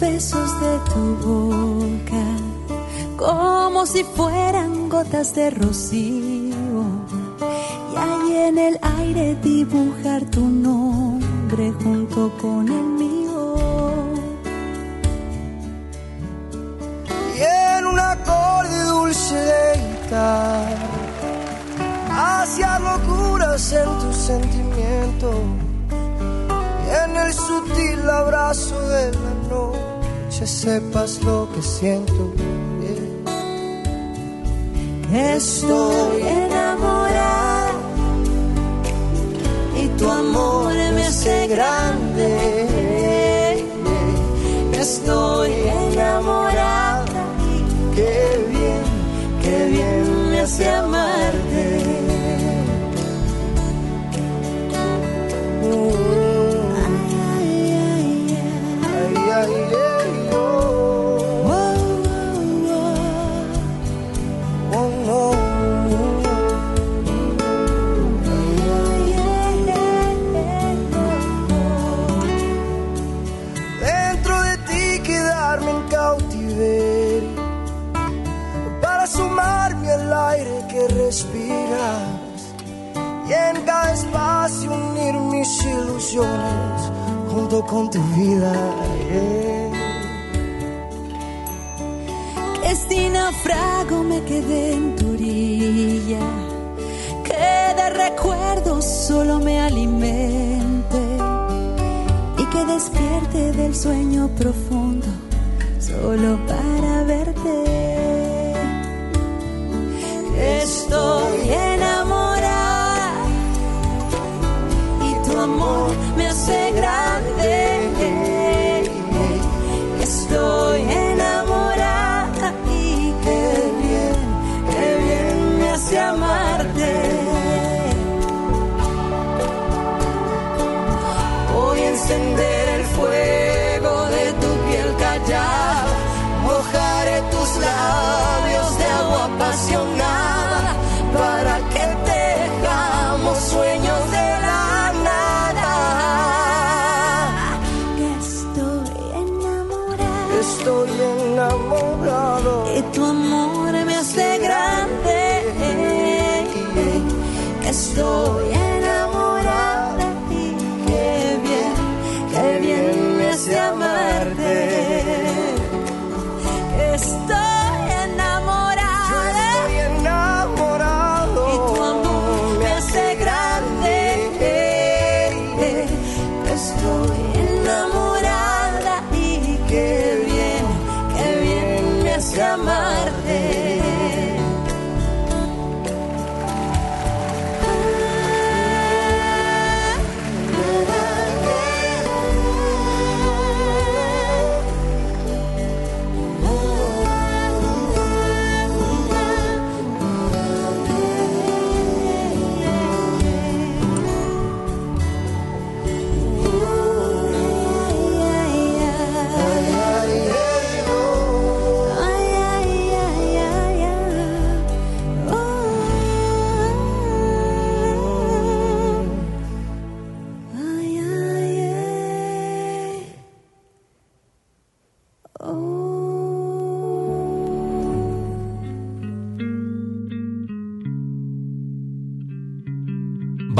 besos de tu boca como si fueran gotas de rocío y ahí en el aire dibujar tu nombre junto con el mío. y en un acorde dulce de guitarra hacia locuras en tu sentimiento y en el sutil abrazo de la noche sepas lo que siento estoy enamorada y tu amor me hace grande. Estoy enamorada qué bien, qué bien me hace amarte. Unir mis ilusiones junto con tu vida. que si naufrago me quedé en tu orilla, que de recuerdos solo me alimente y que despierte del sueño profundo solo para verte. Estoy enamorada amor me hace grande. Que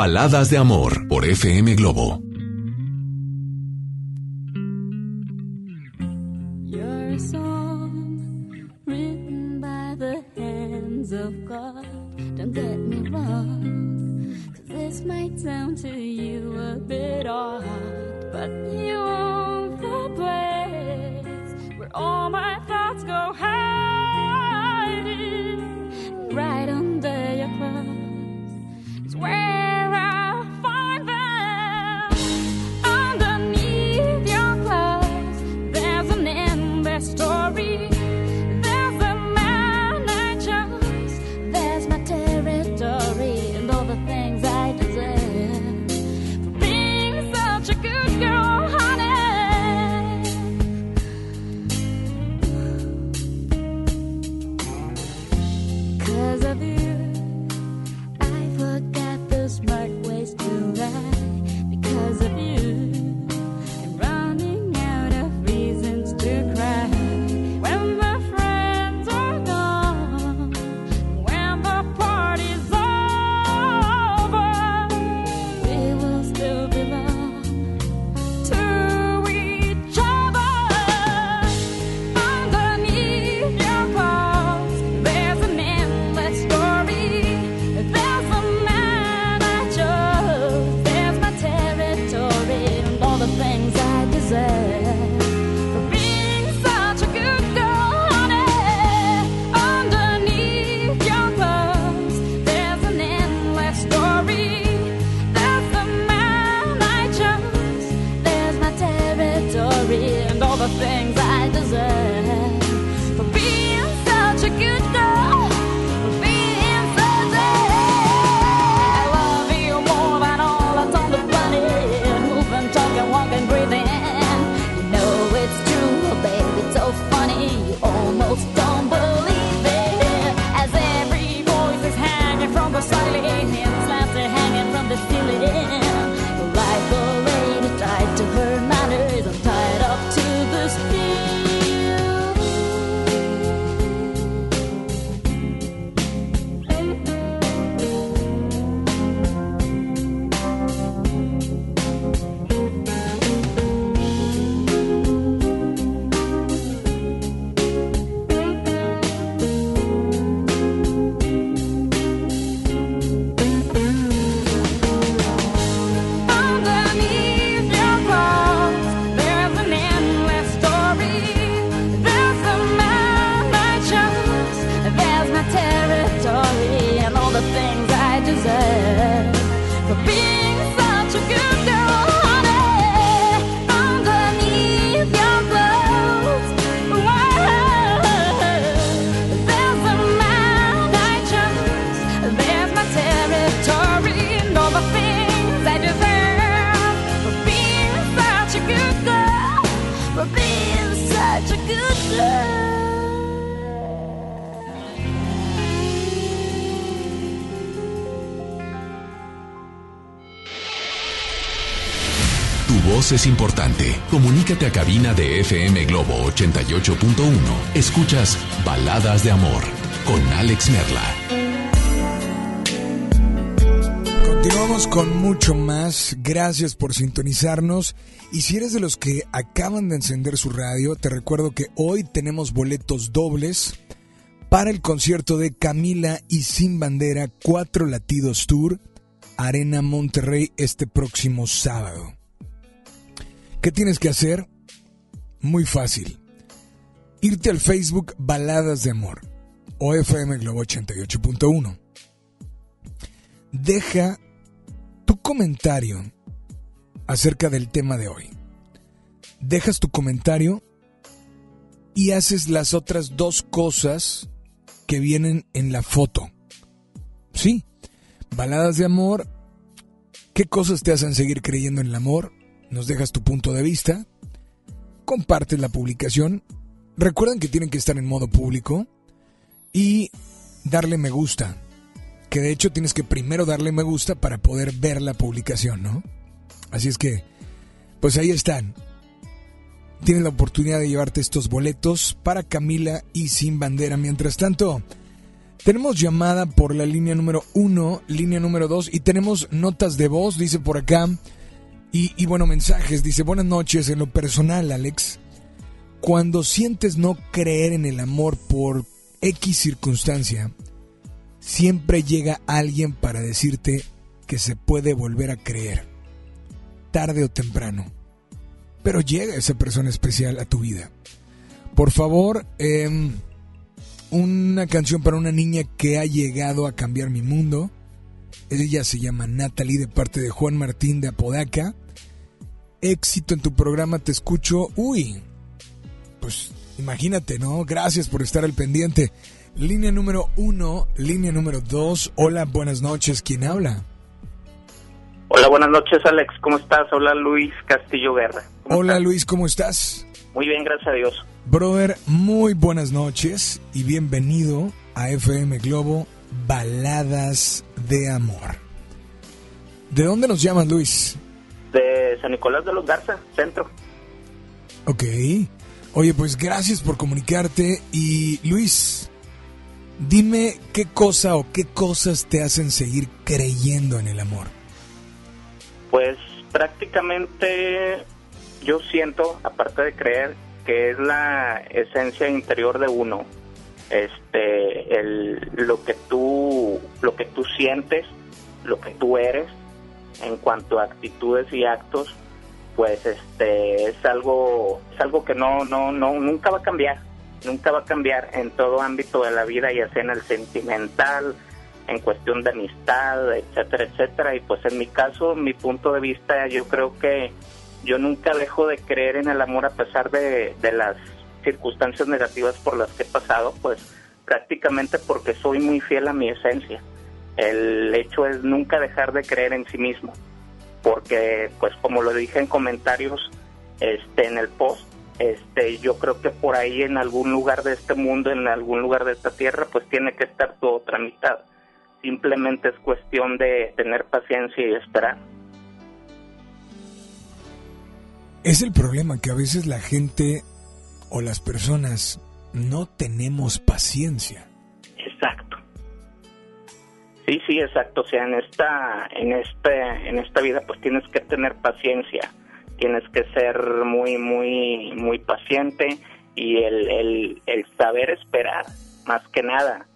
Baladas de Amor por FM Globo. es importante. Comunícate a cabina de FM Globo 88.1. Escuchas Baladas de Amor con Alex Merla. Continuamos con mucho más. Gracias por sintonizarnos. Y si eres de los que acaban de encender su radio, te recuerdo que hoy tenemos boletos dobles para el concierto de Camila y Sin Bandera, Cuatro Latidos Tour, Arena Monterrey este próximo sábado. ¿Qué tienes que hacer? Muy fácil. Irte al Facebook Baladas de Amor o FM Globo 88.1. Deja tu comentario acerca del tema de hoy. Dejas tu comentario y haces las otras dos cosas que vienen en la foto. Sí, baladas de amor. ¿Qué cosas te hacen seguir creyendo en el amor? Nos dejas tu punto de vista. Compartes la publicación. Recuerden que tienen que estar en modo público. Y darle me gusta. Que de hecho tienes que primero darle me gusta para poder ver la publicación, ¿no? Así es que, pues ahí están. Tienes la oportunidad de llevarte estos boletos para Camila y Sin Bandera. Mientras tanto, tenemos llamada por la línea número uno, línea número dos, y tenemos notas de voz, dice por acá. Y, bueno, mensajes, dice, buenas noches, en lo personal, Alex. Cuando sientes no creer en el amor por X circunstancia, siempre llega alguien para decirte que se puede volver a creer, tarde o temprano. Pero llega esa persona especial a tu vida. Por favor, em, una canción para una niña que ha llegado a cambiar mi mundo. Ella se llama Natalie de parte de Juan Martín de Apodaca. Éxito en tu programa, te escucho. Uy, pues imagínate, ¿no? Gracias por estar al pendiente. Línea número uno, línea número dos. Hola, buenas noches. ¿Quién habla? Hola, buenas noches, Alex. ¿Cómo estás? Hola, Luis Castillo Guerra. Hola, Luis, ¿cómo estás? Muy bien, gracias a Dios. Brother, muy buenas noches y bienvenido a FM Globo Baladas de Amor. ¿De dónde nos llamas, Luis? De San Nicolás de los Garza, centro. Ok. Oye, pues gracias por comunicarte y Luis, dime qué cosa o qué cosas te hacen seguir creyendo en el amor. Pues prácticamente yo siento, aparte de creer, que es la esencia interior de uno. Este, el, lo que tú, lo que tú sientes, lo que tú eres, en cuanto a actitudes y actos, pues este es algo, es algo que no, no, no, nunca va a cambiar, nunca va a cambiar en todo ámbito de la vida, ya sea en el sentimental, en cuestión de amistad, etcétera, etcétera. Y pues en mi caso, mi punto de vista, yo creo que yo nunca dejo de creer en el amor a pesar de, de las circunstancias negativas por las que he pasado, pues prácticamente porque soy muy fiel a mi esencia. El hecho es nunca dejar de creer en sí mismo, porque pues como lo dije en comentarios este en el post, este yo creo que por ahí en algún lugar de este mundo, en algún lugar de esta tierra, pues tiene que estar tu otra mitad. Simplemente es cuestión de tener paciencia y esperar. Es el problema que a veces la gente o las personas no tenemos paciencia. Sí, sí, exacto. O sea, en esta, en este, en esta vida, pues tienes que tener paciencia, tienes que ser muy, muy, muy paciente y el, el, el saber esperar, más que nada,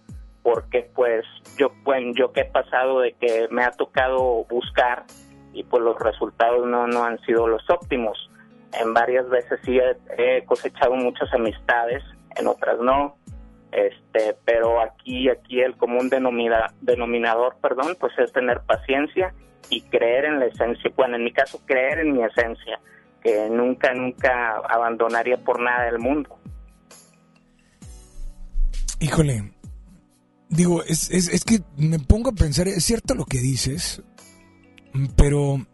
porque pues yo, bueno, yo que he pasado de que me ha tocado buscar y pues los resultados no, no han sido los óptimos. En varias veces sí he cosechado muchas amistades, en otras no este pero aquí aquí el común denomina, denominador perdón pues es tener paciencia y creer en la esencia bueno en mi caso creer en mi esencia que nunca nunca abandonaría por nada del mundo. Híjole, digo, es, es, es que me pongo a pensar, es cierto lo que dices, pero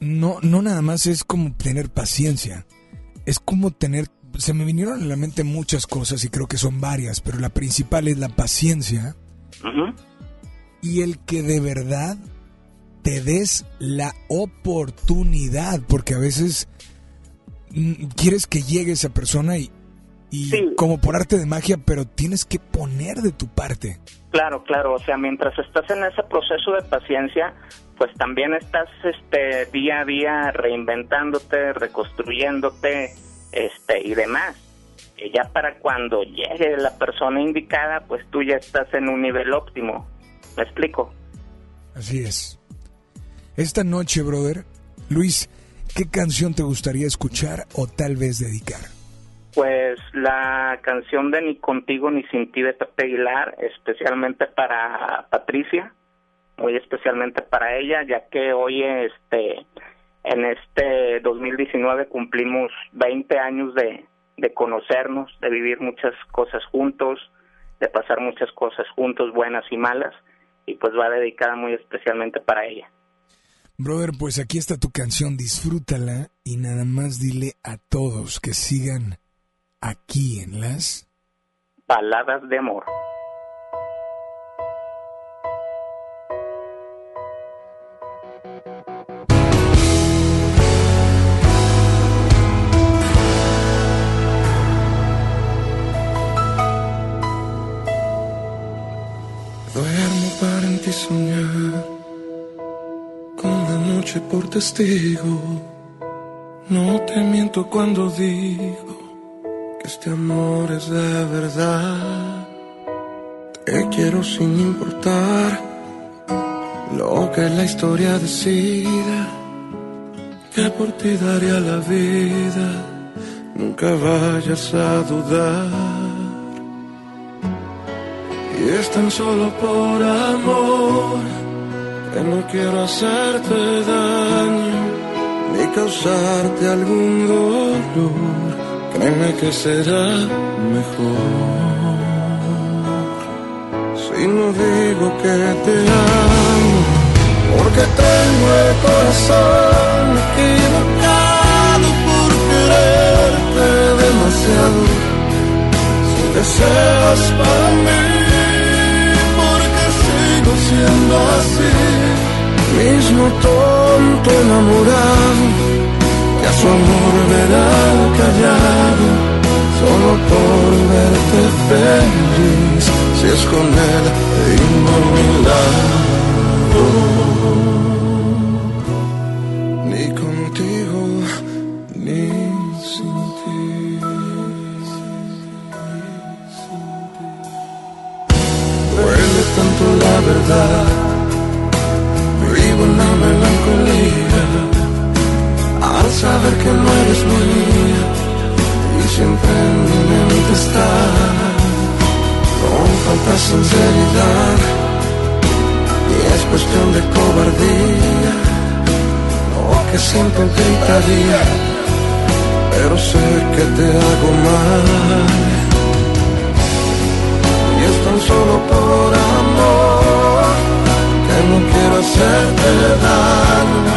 no, no nada más es como tener paciencia, es como tener se me vinieron a la mente muchas cosas y creo que son varias, pero la principal es la paciencia. Y el que de verdad te des la oportunidad, porque a veces mm, quieres que llegue esa persona y, y como por arte de magia, pero tienes que poner de tu parte. Claro, claro, o sea, mientras estás en ese proceso de paciencia, pues también estás este día a día reinventándote, reconstruyéndote, este y demás. Y ya para cuando llegue la persona indicada, pues tú ya estás en un nivel óptimo. ¿Me explico? Así es. Esta noche, brother, Luis, ¿qué canción te gustaría escuchar o tal vez dedicar? Pues la canción de Ni contigo ni sin ti de Pepe Aguilar, especialmente para Patricia, muy especialmente para ella, ya que hoy este en este 2019 cumplimos 20 años de, de conocernos, de vivir muchas cosas juntos, de pasar muchas cosas juntos, buenas y malas, y pues va dedicada muy especialmente para ella. Brother, pues aquí está tu canción, disfrútala y nada más dile a todos que sigan aquí en las Baladas de amor. Duermo para en ti soñar, con la noche por testigo. No te miento cuando digo que este amor es de verdad. Te quiero sin importar lo que la historia decida, que por ti daría la vida. Nunca vayas a dudar. Y es tan solo por amor que no quiero hacerte daño ni causarte algún dolor. Créeme que será mejor si no digo que te amo, porque tengo el corazón equivocado por quererte demasiado. Si deseas para mí siendo así, mismo tonto enamorado, que a su amor verá callado, solo por verte feliz, si es con él y lado. Vivo en la melancolía al saber que no eres mía y siempre en mi mente está con falta sinceridad y es cuestión de cobardía lo que siempre gritaría pero sé que te hago mal. Y es tan solo por amor no quiero hacerte daño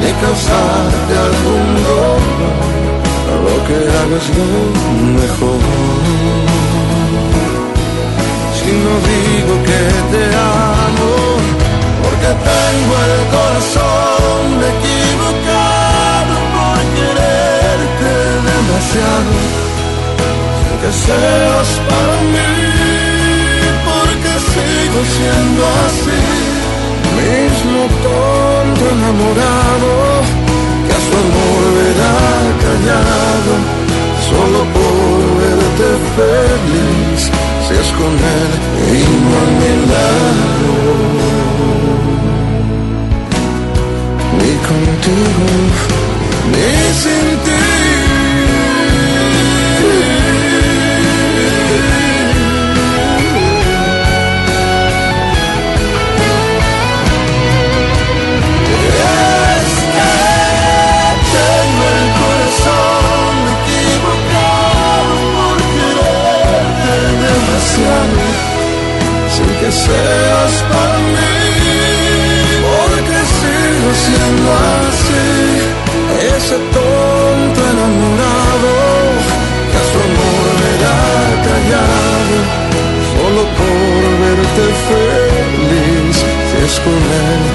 ni causarte algún dolor. Lo que hagas lo mejor. Si no digo que te amo porque tengo el corazón equivocado por quererte demasiado. Que seas para mí, porque sigo siendo así, mismo tonto enamorado, que a su amor verá callado, solo por verte feliz, si es con él y no a mi lado. Ni contigo, ni sin que seas para mí, porque sigo siendo así, ese tonto enamorado que a su amor era callado, solo por verte feliz, si es con él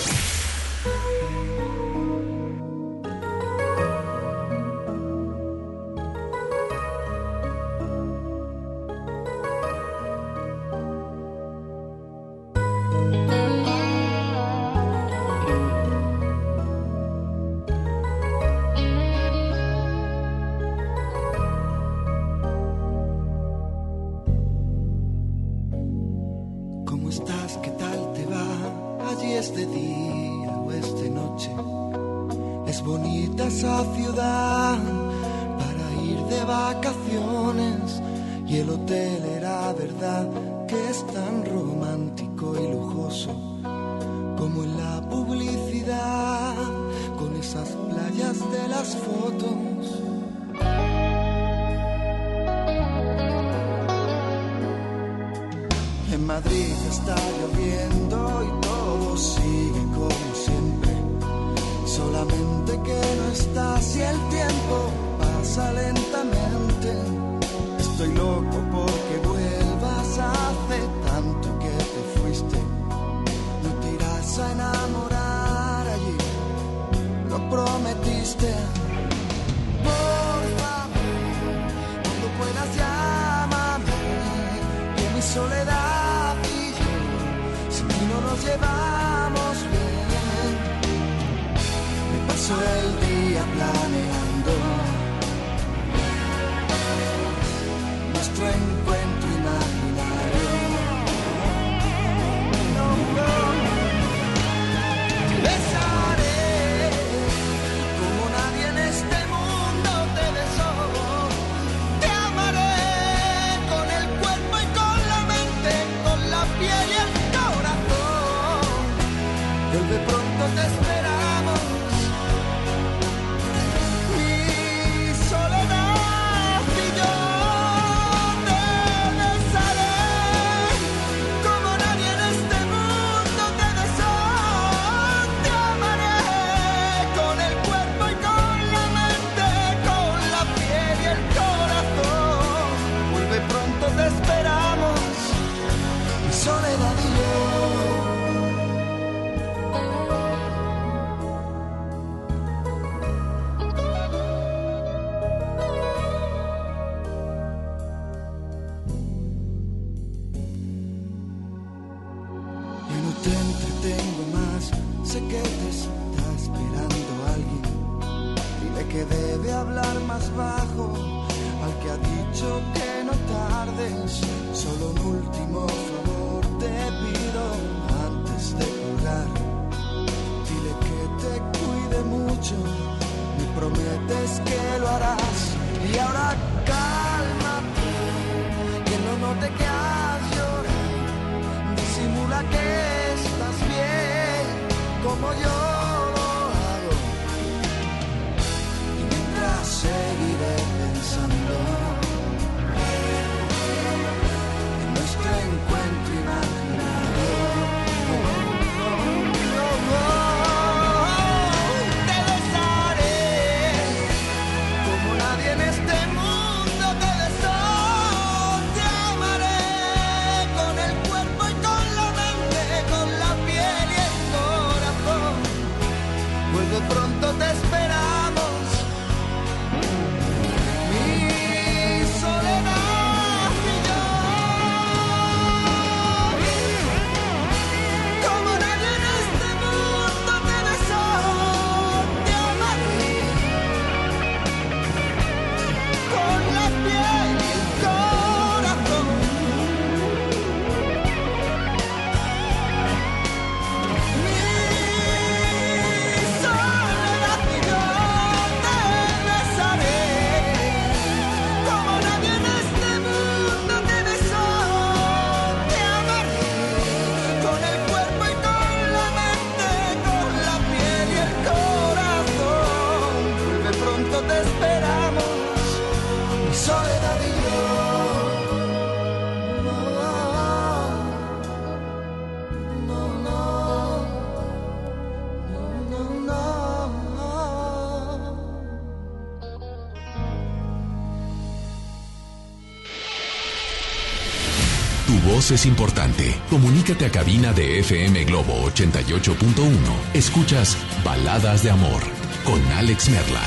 es importante. Comunícate a cabina de FM Globo 88.1. Escuchas Baladas de Amor con Alex Merla.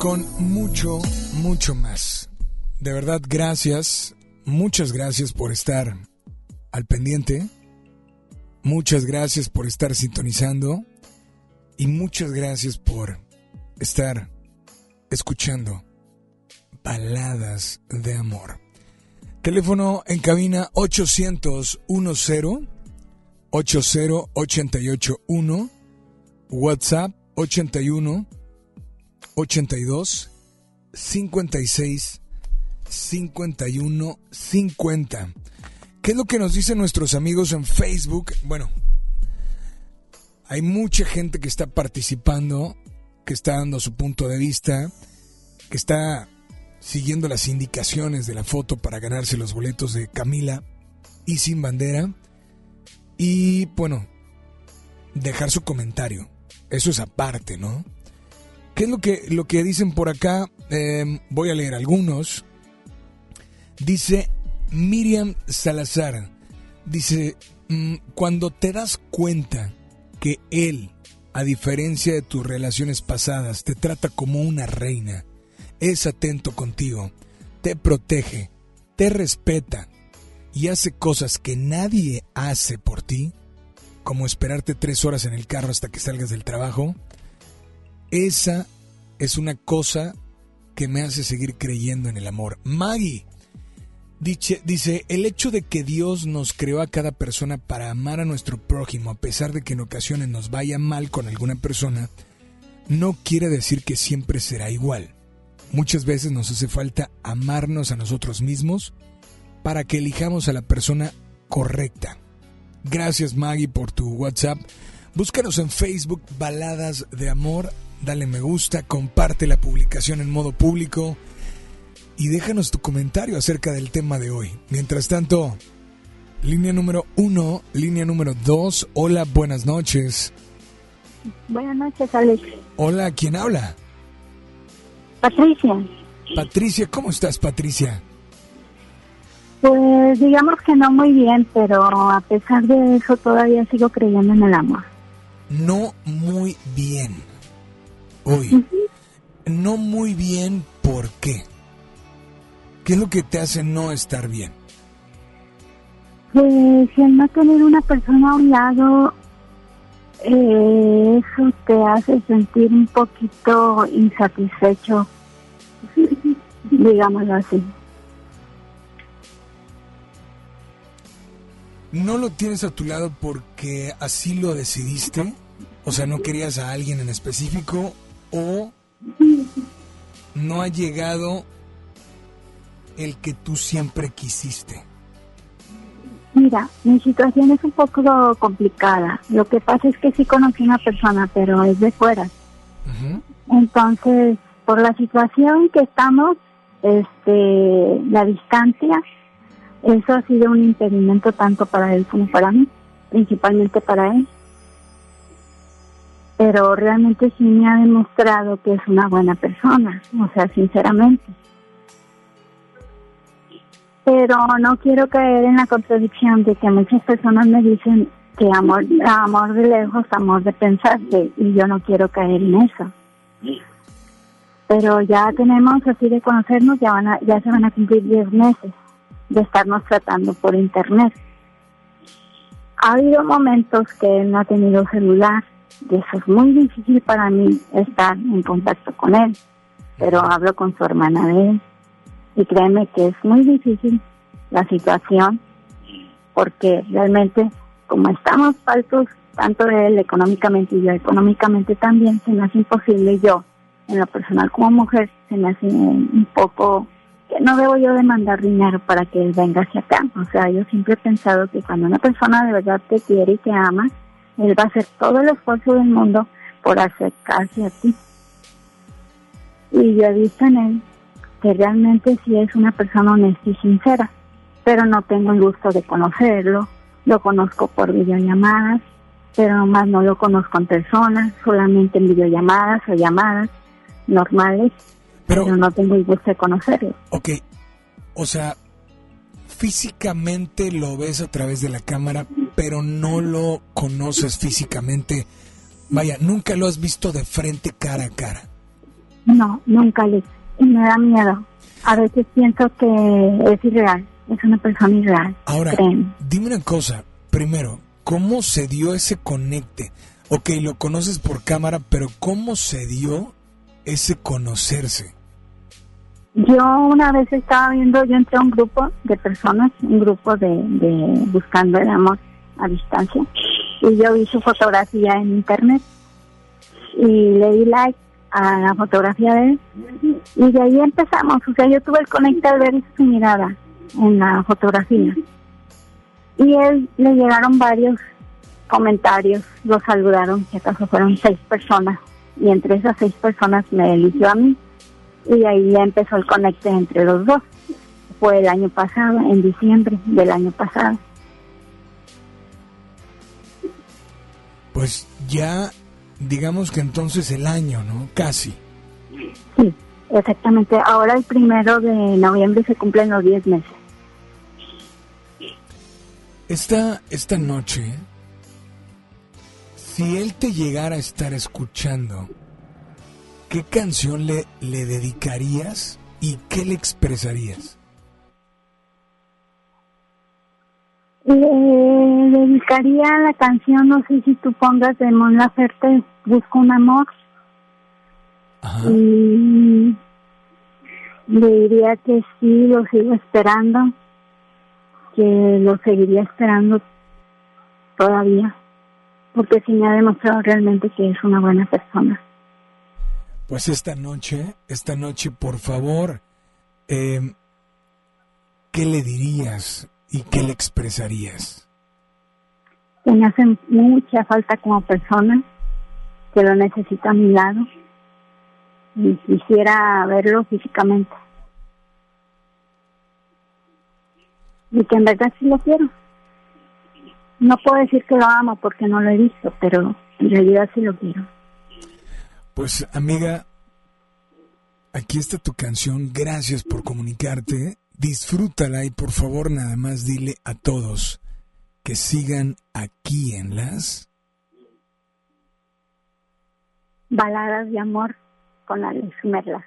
Con mucho, mucho más. De verdad, gracias. Muchas gracias por estar al pendiente. Muchas gracias por estar sintonizando. Y muchas gracias por estar escuchando baladas de amor. Teléfono en cabina 800 10 80 881 WhatsApp 81 82 56 51 50. ¿Qué es lo que nos dicen nuestros amigos en Facebook? Bueno, hay mucha gente que está participando, que está dando su punto de vista, que está siguiendo las indicaciones de la foto para ganarse los boletos de Camila y sin bandera. Y bueno, dejar su comentario. Eso es aparte, ¿no? ¿Qué es lo que, lo que dicen por acá? Eh, voy a leer algunos. Dice Miriam Salazar. Dice, mm, cuando te das cuenta que él, a diferencia de tus relaciones pasadas, te trata como una reina, es atento contigo, te protege, te respeta y hace cosas que nadie hace por ti, como esperarte tres horas en el carro hasta que salgas del trabajo, esa es una cosa que me hace seguir creyendo en el amor. Maggie dice, el hecho de que Dios nos creó a cada persona para amar a nuestro prójimo, a pesar de que en ocasiones nos vaya mal con alguna persona, no quiere decir que siempre será igual. Muchas veces nos hace falta amarnos a nosotros mismos para que elijamos a la persona correcta. Gracias Maggie por tu WhatsApp. Búscanos en Facebook Baladas de Amor dale me gusta, comparte la publicación en modo público y déjanos tu comentario acerca del tema de hoy. Mientras tanto, línea número uno, línea número dos, hola, buenas noches. Buenas noches, Alex. Hola, ¿quién habla? Patricia. Patricia, ¿cómo estás, Patricia? Pues digamos que no muy bien, pero a pesar de eso todavía sigo creyendo en el amor. No muy bien. Hoy. No muy bien, ¿por qué? ¿Qué es lo que te hace no estar bien? Pues si al no tener una persona a un lado, eh, eso te hace sentir un poquito insatisfecho, digámoslo así. ¿No lo tienes a tu lado porque así lo decidiste? O sea, ¿no querías a alguien en específico o no ha llegado el que tú siempre quisiste? Mira, mi situación es un poco complicada. Lo que pasa es que sí conocí una persona, pero es de fuera. Entonces, por la situación que estamos, este, la distancia, eso ha sido un impedimento tanto para él como para mí, principalmente para él pero realmente sí me ha demostrado que es una buena persona, o sea, sinceramente. Pero no quiero caer en la contradicción de que muchas personas me dicen que amor, amor de lejos, amor de pensarse, y yo no quiero caer en eso. Pero ya tenemos así de conocernos, ya, van a, ya se van a cumplir 10 meses de estarnos tratando por internet. Ha habido momentos que él no ha tenido celular, y eso es muy difícil para mí estar en contacto con él, pero hablo con su hermana de él y créeme que es muy difícil la situación porque realmente como estamos faltos tanto de él económicamente y yo económicamente también se me hace imposible yo en lo personal como mujer se me hace un poco que no debo yo demandar dinero para que él venga hacia acá o sea yo siempre he pensado que cuando una persona de verdad te quiere y te ama él va a hacer todo el esfuerzo del mundo por acercarse a ti. Y yo he visto en él que realmente sí es una persona honesta y sincera, pero no tengo el gusto de conocerlo, Lo conozco por videollamadas, pero más no lo conozco en persona, solamente en videollamadas o llamadas normales, pero, no tengo el gusto de conocerlo. Ok, o sea, físicamente lo ves a través de la cámara, pero no lo conoces físicamente. Vaya, nunca lo has visto de frente cara a cara. No, nunca le. Y me da miedo. A veces pienso que es irreal, es una persona irreal. Ahora, dime una cosa. Primero, ¿cómo se dio ese conecte? Ok, lo conoces por cámara, pero ¿cómo se dio ese conocerse? Yo una vez estaba viendo, yo entré a un grupo de personas, un grupo de, de buscando el amor a distancia, y yo vi su fotografía en internet y le di like a la fotografía de él y de ahí empezamos, o sea, yo tuve el conecte al ver su mirada en la fotografía y él le llegaron varios comentarios, lo saludaron, si acaso fueron seis personas y entre esas seis personas me eligió a mí y ahí ya empezó el conecte entre los dos. Fue el año pasado, en diciembre del año pasado. Pues ya, digamos que entonces el año, ¿no? Casi. Sí, exactamente. Ahora el primero de noviembre se cumplen los 10 meses. Esta, esta noche, si él te llegara a estar escuchando, ¿qué canción le, le dedicarías y qué le expresarías? Le dedicaría la canción, no sé si tú pongas de Mon Laferte, Busco un amor. Y le diría que sí, lo sigo esperando, que lo seguiría esperando todavía, porque sí me ha demostrado realmente que es una buena persona. Pues esta noche, esta noche, por favor, eh, ¿qué le dirías y qué le expresarías? Que me hace mucha falta como persona, que lo necesito a mi lado y quisiera verlo físicamente. Y que en verdad sí lo quiero. No puedo decir que lo amo porque no lo he visto, pero en realidad sí lo quiero. Pues amiga, aquí está tu canción, gracias por comunicarte, disfrútala y por favor nada más dile a todos que sigan aquí en las baladas de amor con Alex Merla.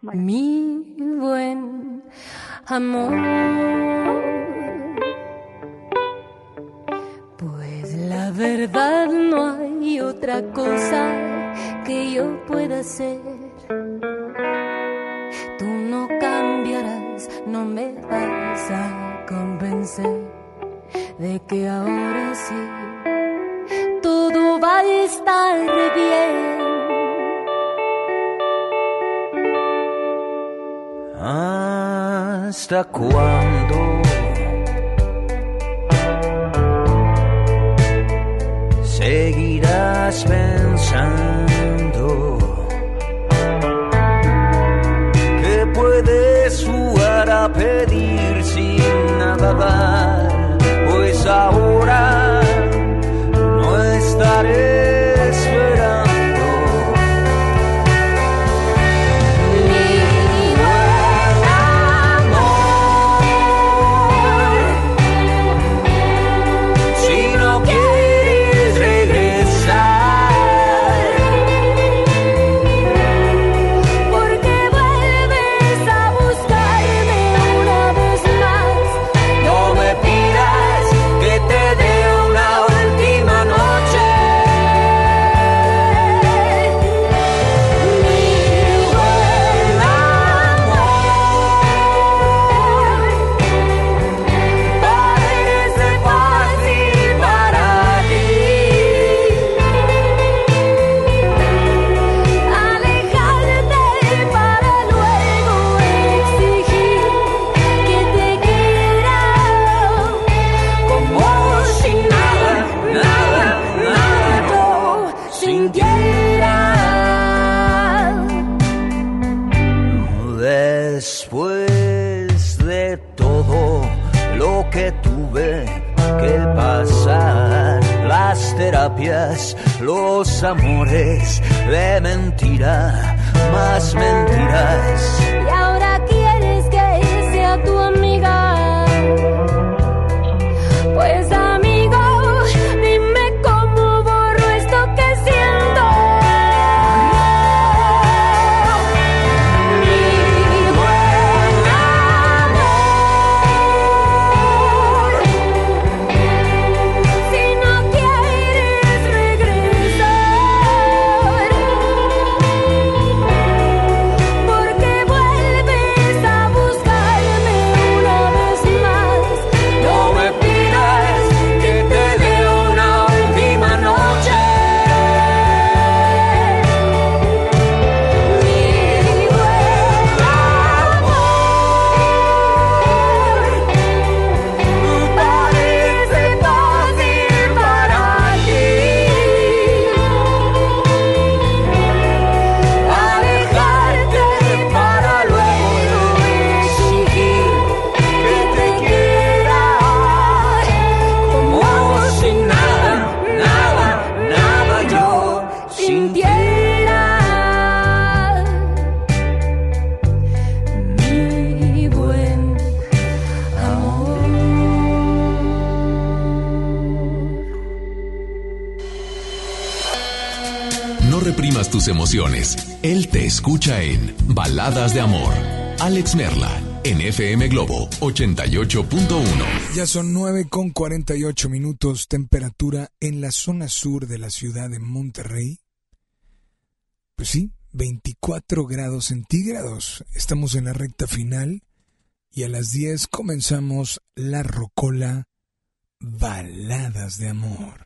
Mi buen amor. Pues la verdad no hay otra cosa que yo pueda hacer. No me vas a convencer de que ahora sí todo va a estar bien. ¿Hasta cuándo? Seguirás pensando jugar a pedir sin nada dar, pues ahora Alex Merla, en FM Globo 88.1. Ya son 9 con 48 minutos, temperatura en la zona sur de la ciudad de Monterrey. Pues sí, 24 grados centígrados. Estamos en la recta final y a las 10 comenzamos la rocola Baladas de Amor.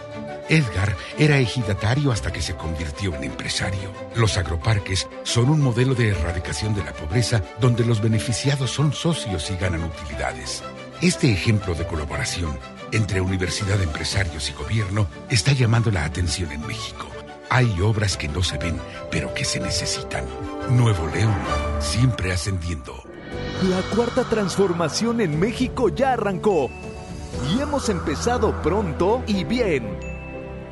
Edgar era ejidatario hasta que se convirtió en empresario. Los agroparques son un modelo de erradicación de la pobreza donde los beneficiados son socios y ganan utilidades. Este ejemplo de colaboración entre universidad, empresarios y gobierno está llamando la atención en México. Hay obras que no se ven, pero que se necesitan. Nuevo León, siempre ascendiendo. La cuarta transformación en México ya arrancó y hemos empezado pronto y bien.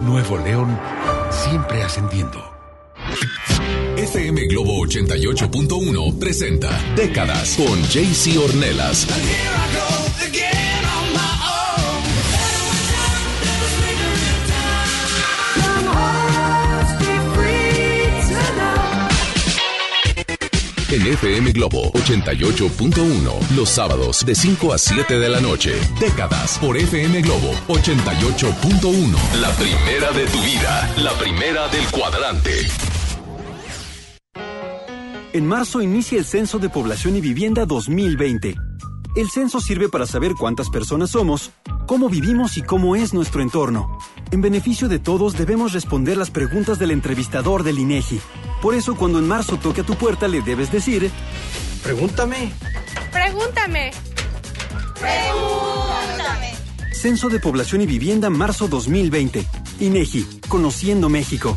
Nuevo León, siempre ascendiendo. FM Globo 88.1 presenta Décadas con JC Ornelas. En FM Globo 88.1, los sábados de 5 a 7 de la noche. Décadas por FM Globo 88.1. La primera de tu vida, la primera del cuadrante. En marzo inicia el Censo de Población y Vivienda 2020. El censo sirve para saber cuántas personas somos, cómo vivimos y cómo es nuestro entorno. En beneficio de todos debemos responder las preguntas del entrevistador del INEGI. Por eso cuando en marzo toque a tu puerta le debes decir, pregúntame. Pregúntame. Pregúntame. Censo de Población y Vivienda marzo 2020. INEGI, Conociendo México.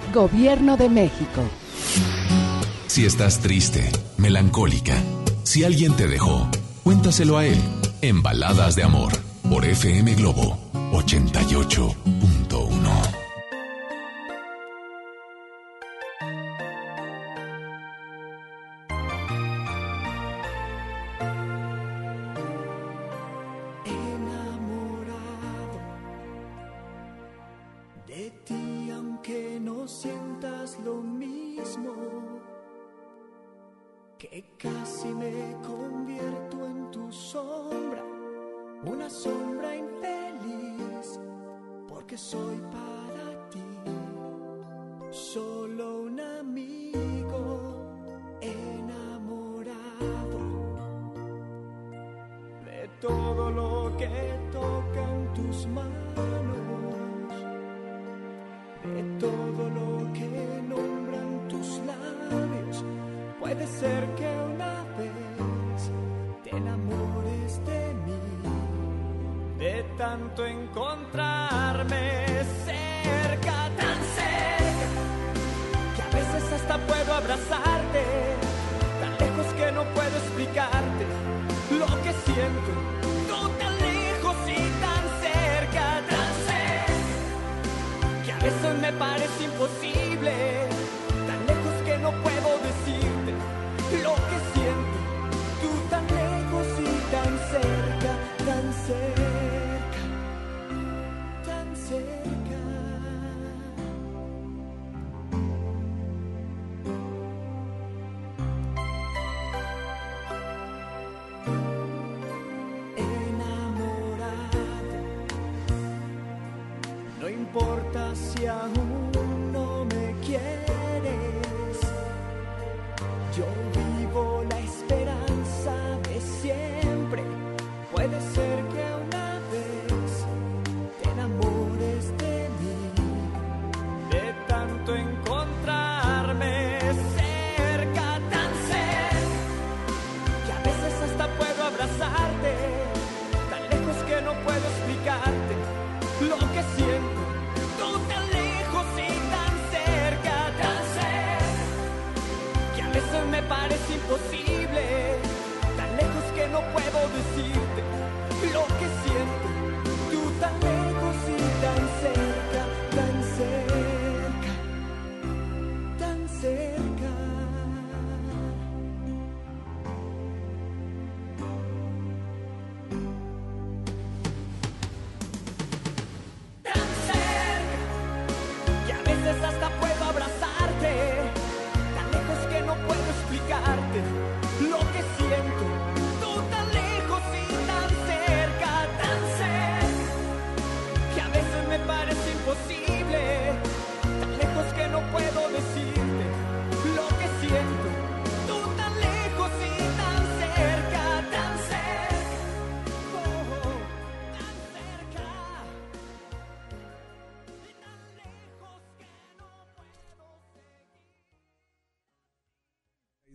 Gobierno de México. Si estás triste, melancólica, si alguien te dejó, cuéntaselo a él en Baladas de Amor por FM Globo 88.1.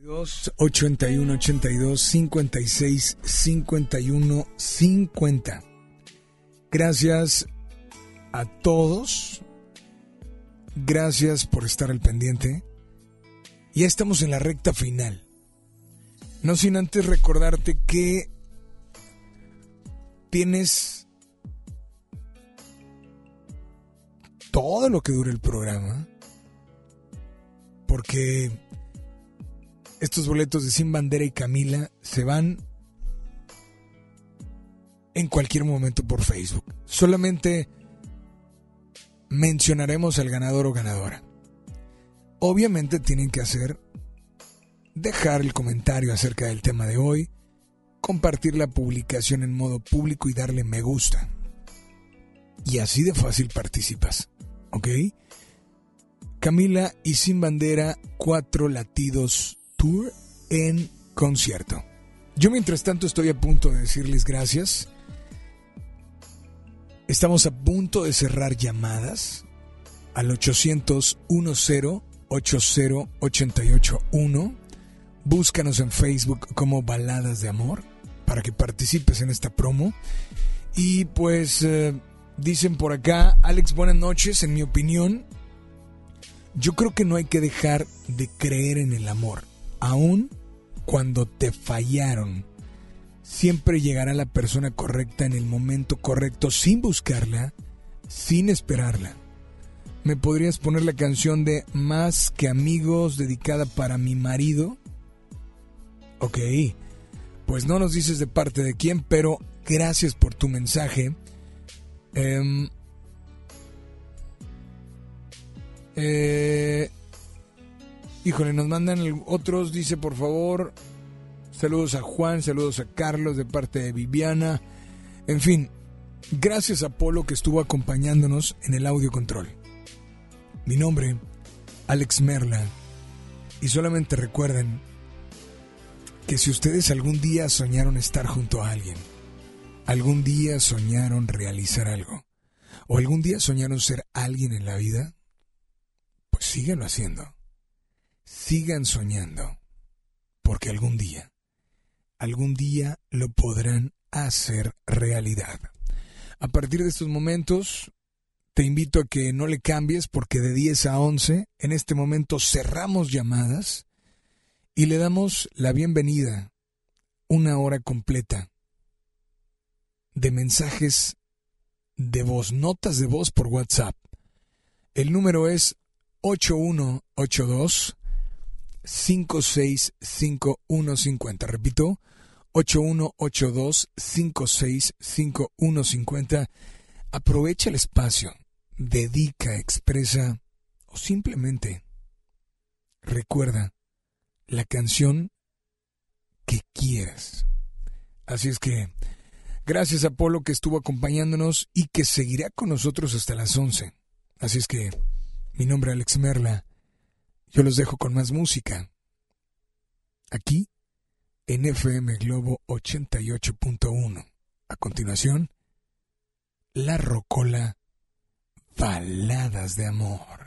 81 82 56 51 50. Gracias a todos. Gracias por estar al pendiente. Ya estamos en la recta final. No sin antes recordarte que tienes todo lo que dure el programa. Porque estos boletos de Sin Bandera y Camila se van en cualquier momento por Facebook. Solamente mencionaremos al ganador o ganadora. Obviamente tienen que hacer dejar el comentario acerca del tema de hoy, compartir la publicación en modo público y darle me gusta. Y así de fácil participas. ¿Ok? Camila y Sin Bandera, cuatro latidos tour en concierto. Yo mientras tanto estoy a punto de decirles gracias. Estamos a punto de cerrar llamadas al 800 10 80 881. Búscanos en Facebook como Baladas de Amor para que participes en esta promo. Y pues eh, dicen por acá, Alex, buenas noches. En mi opinión, yo creo que no hay que dejar de creer en el amor aún cuando te fallaron, siempre llegará la persona correcta en el momento correcto sin buscarla, sin esperarla. ¿Me podrías poner la canción de Más que amigos dedicada para mi marido? Ok, pues no nos dices de parte de quién, pero gracias por tu mensaje. Em, eh, Híjole, nos mandan otros, dice por favor, saludos a Juan, saludos a Carlos de parte de Viviana. En fin, gracias a Polo que estuvo acompañándonos en el audio control. Mi nombre, Alex Merla, y solamente recuerden que si ustedes algún día soñaron estar junto a alguien, algún día soñaron realizar algo, o algún día soñaron ser alguien en la vida, pues síguenlo haciendo sigan soñando, porque algún día, algún día lo podrán hacer realidad. A partir de estos momentos, te invito a que no le cambies porque de 10 a 11, en este momento cerramos llamadas y le damos la bienvenida una hora completa de mensajes de voz, notas de voz por WhatsApp. El número es 8182 565150. Repito, 8182-565150. Aprovecha el espacio, dedica, expresa o simplemente recuerda la canción que quieras. Así es que, gracias a Polo que estuvo acompañándonos y que seguirá con nosotros hasta las 11. Así es que, mi nombre es Alex Merla yo los dejo con más música. Aquí, en FM Globo 88.1. A continuación, La Rocola, Baladas de Amor.